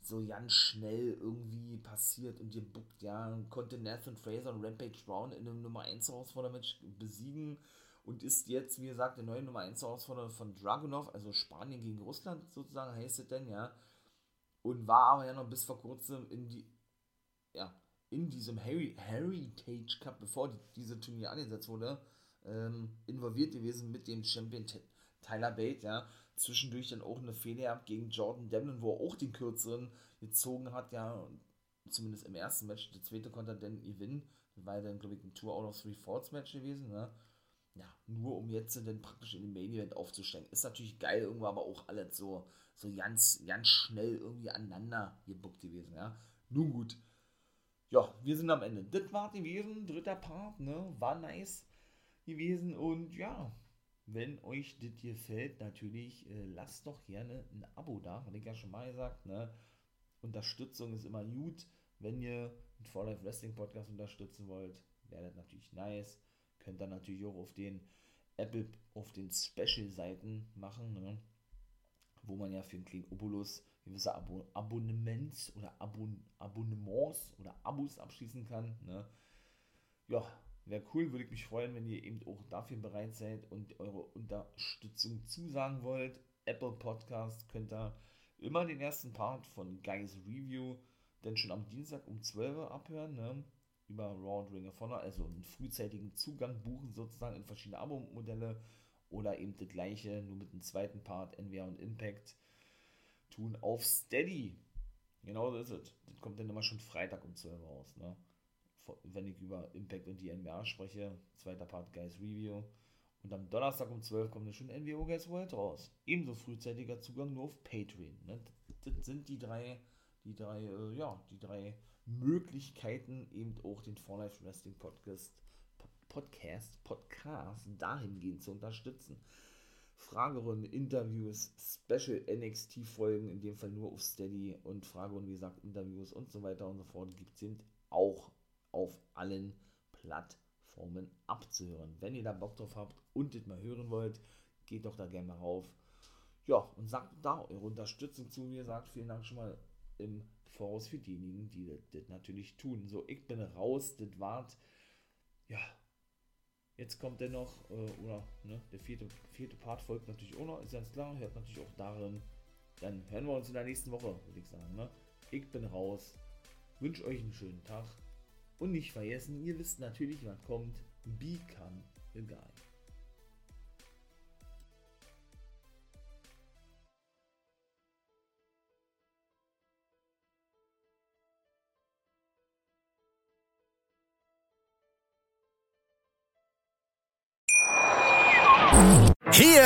so ganz schnell irgendwie passiert und gebuckt, ja, konnte Nathan Fraser und Rampage Brown in einem Nummer 1 Herausfordermatch besiegen und ist jetzt, wie gesagt, der neue Nummer 1 Herausforderer von Dragunov, also Spanien gegen Russland sozusagen heißt es denn, ja, und war aber ja noch bis vor kurzem in die, ja, in diesem Harry, Heritage Cup, bevor die, diese Turnier angesetzt wurde, ähm, involviert gewesen mit dem Champion Tyler Bate, ja, zwischendurch dann auch eine Fehler gegen Jordan Devlin, wo er auch den kürzeren gezogen hat, ja, zumindest im ersten Match. Der zweite konnte er dann gewinnen. War dann, glaube ich, ein Tour out of Three Falls Match gewesen, ne? Ja, nur um jetzt dann praktisch in den Main Event aufzusteigen. Ist natürlich geil, irgendwo aber auch alles so, so ganz, ganz schnell irgendwie aneinander gebuckt gewesen, ja. Nun gut. Ja, wir sind am Ende. Das war gewesen, dritter Part, ne? War nice gewesen und ja, wenn euch das gefällt, natürlich, äh, lasst doch gerne ein Abo da, hatte ich ja schon mal gesagt, ne? Unterstützung ist immer gut. Wenn ihr den For Life Wrestling Podcast unterstützen wollt, wäre das natürlich nice. Könnt ihr natürlich auch auf den Apple, auf den Special-Seiten machen, ne? wo man ja für einen kleinen Obolus gewisse Abo Abonnements oder Abon Abonnements oder Abos abschließen kann. Ne? Ja, wäre cool, würde ich mich freuen, wenn ihr eben auch dafür bereit seid und eure Unterstützung zusagen wollt. Apple Podcast könnt ihr immer den ersten Part von Guys Review denn schon am Dienstag um 12 Uhr abhören, ne? Über Raw und Ring of Honor, also einen frühzeitigen Zugang buchen sozusagen in verschiedene Abo-Modelle oder eben das gleiche, nur mit dem zweiten Part, NWA und Impact, tun auf Steady. Genau so ist es. Das kommt dann immer schon Freitag um 12 Uhr raus, ne? Wenn ich über Impact und die NWA spreche, zweiter Part Guys Review. Und am Donnerstag um 12 kommt dann schon NWO Guys World raus. Ebenso frühzeitiger Zugang nur auf Patreon. Ne? Das sind die drei, die drei, äh, ja, die drei Möglichkeiten, eben auch den For Life Wrestling Podcast, Podcast, Podcast dahingehend zu unterstützen. Fragerunde, Interviews, Special NXT-Folgen, in dem Fall nur auf Steady und Fragerunde, wie gesagt, Interviews und so weiter und so fort gibt, sind auch auf allen Plattformen abzuhören. Wenn ihr da Bock drauf habt und das mal hören wollt, geht doch da gerne mal rauf. Ja, und sagt da eure Unterstützung zu. Wie gesagt, vielen Dank schon mal im Voraus für diejenigen, die das, natürlich tun. So, ich bin raus, das wart. Ja, jetzt kommt der noch, äh, oder ne, der vierte, vierte Part folgt natürlich auch noch, ist ganz klar, hört natürlich auch darin. Dann hören wir uns in der nächsten Woche, würde ich sagen. Ne? Ich bin raus, wünsche euch einen schönen Tag und nicht vergessen, ihr wisst natürlich, was kommt. Become a guy.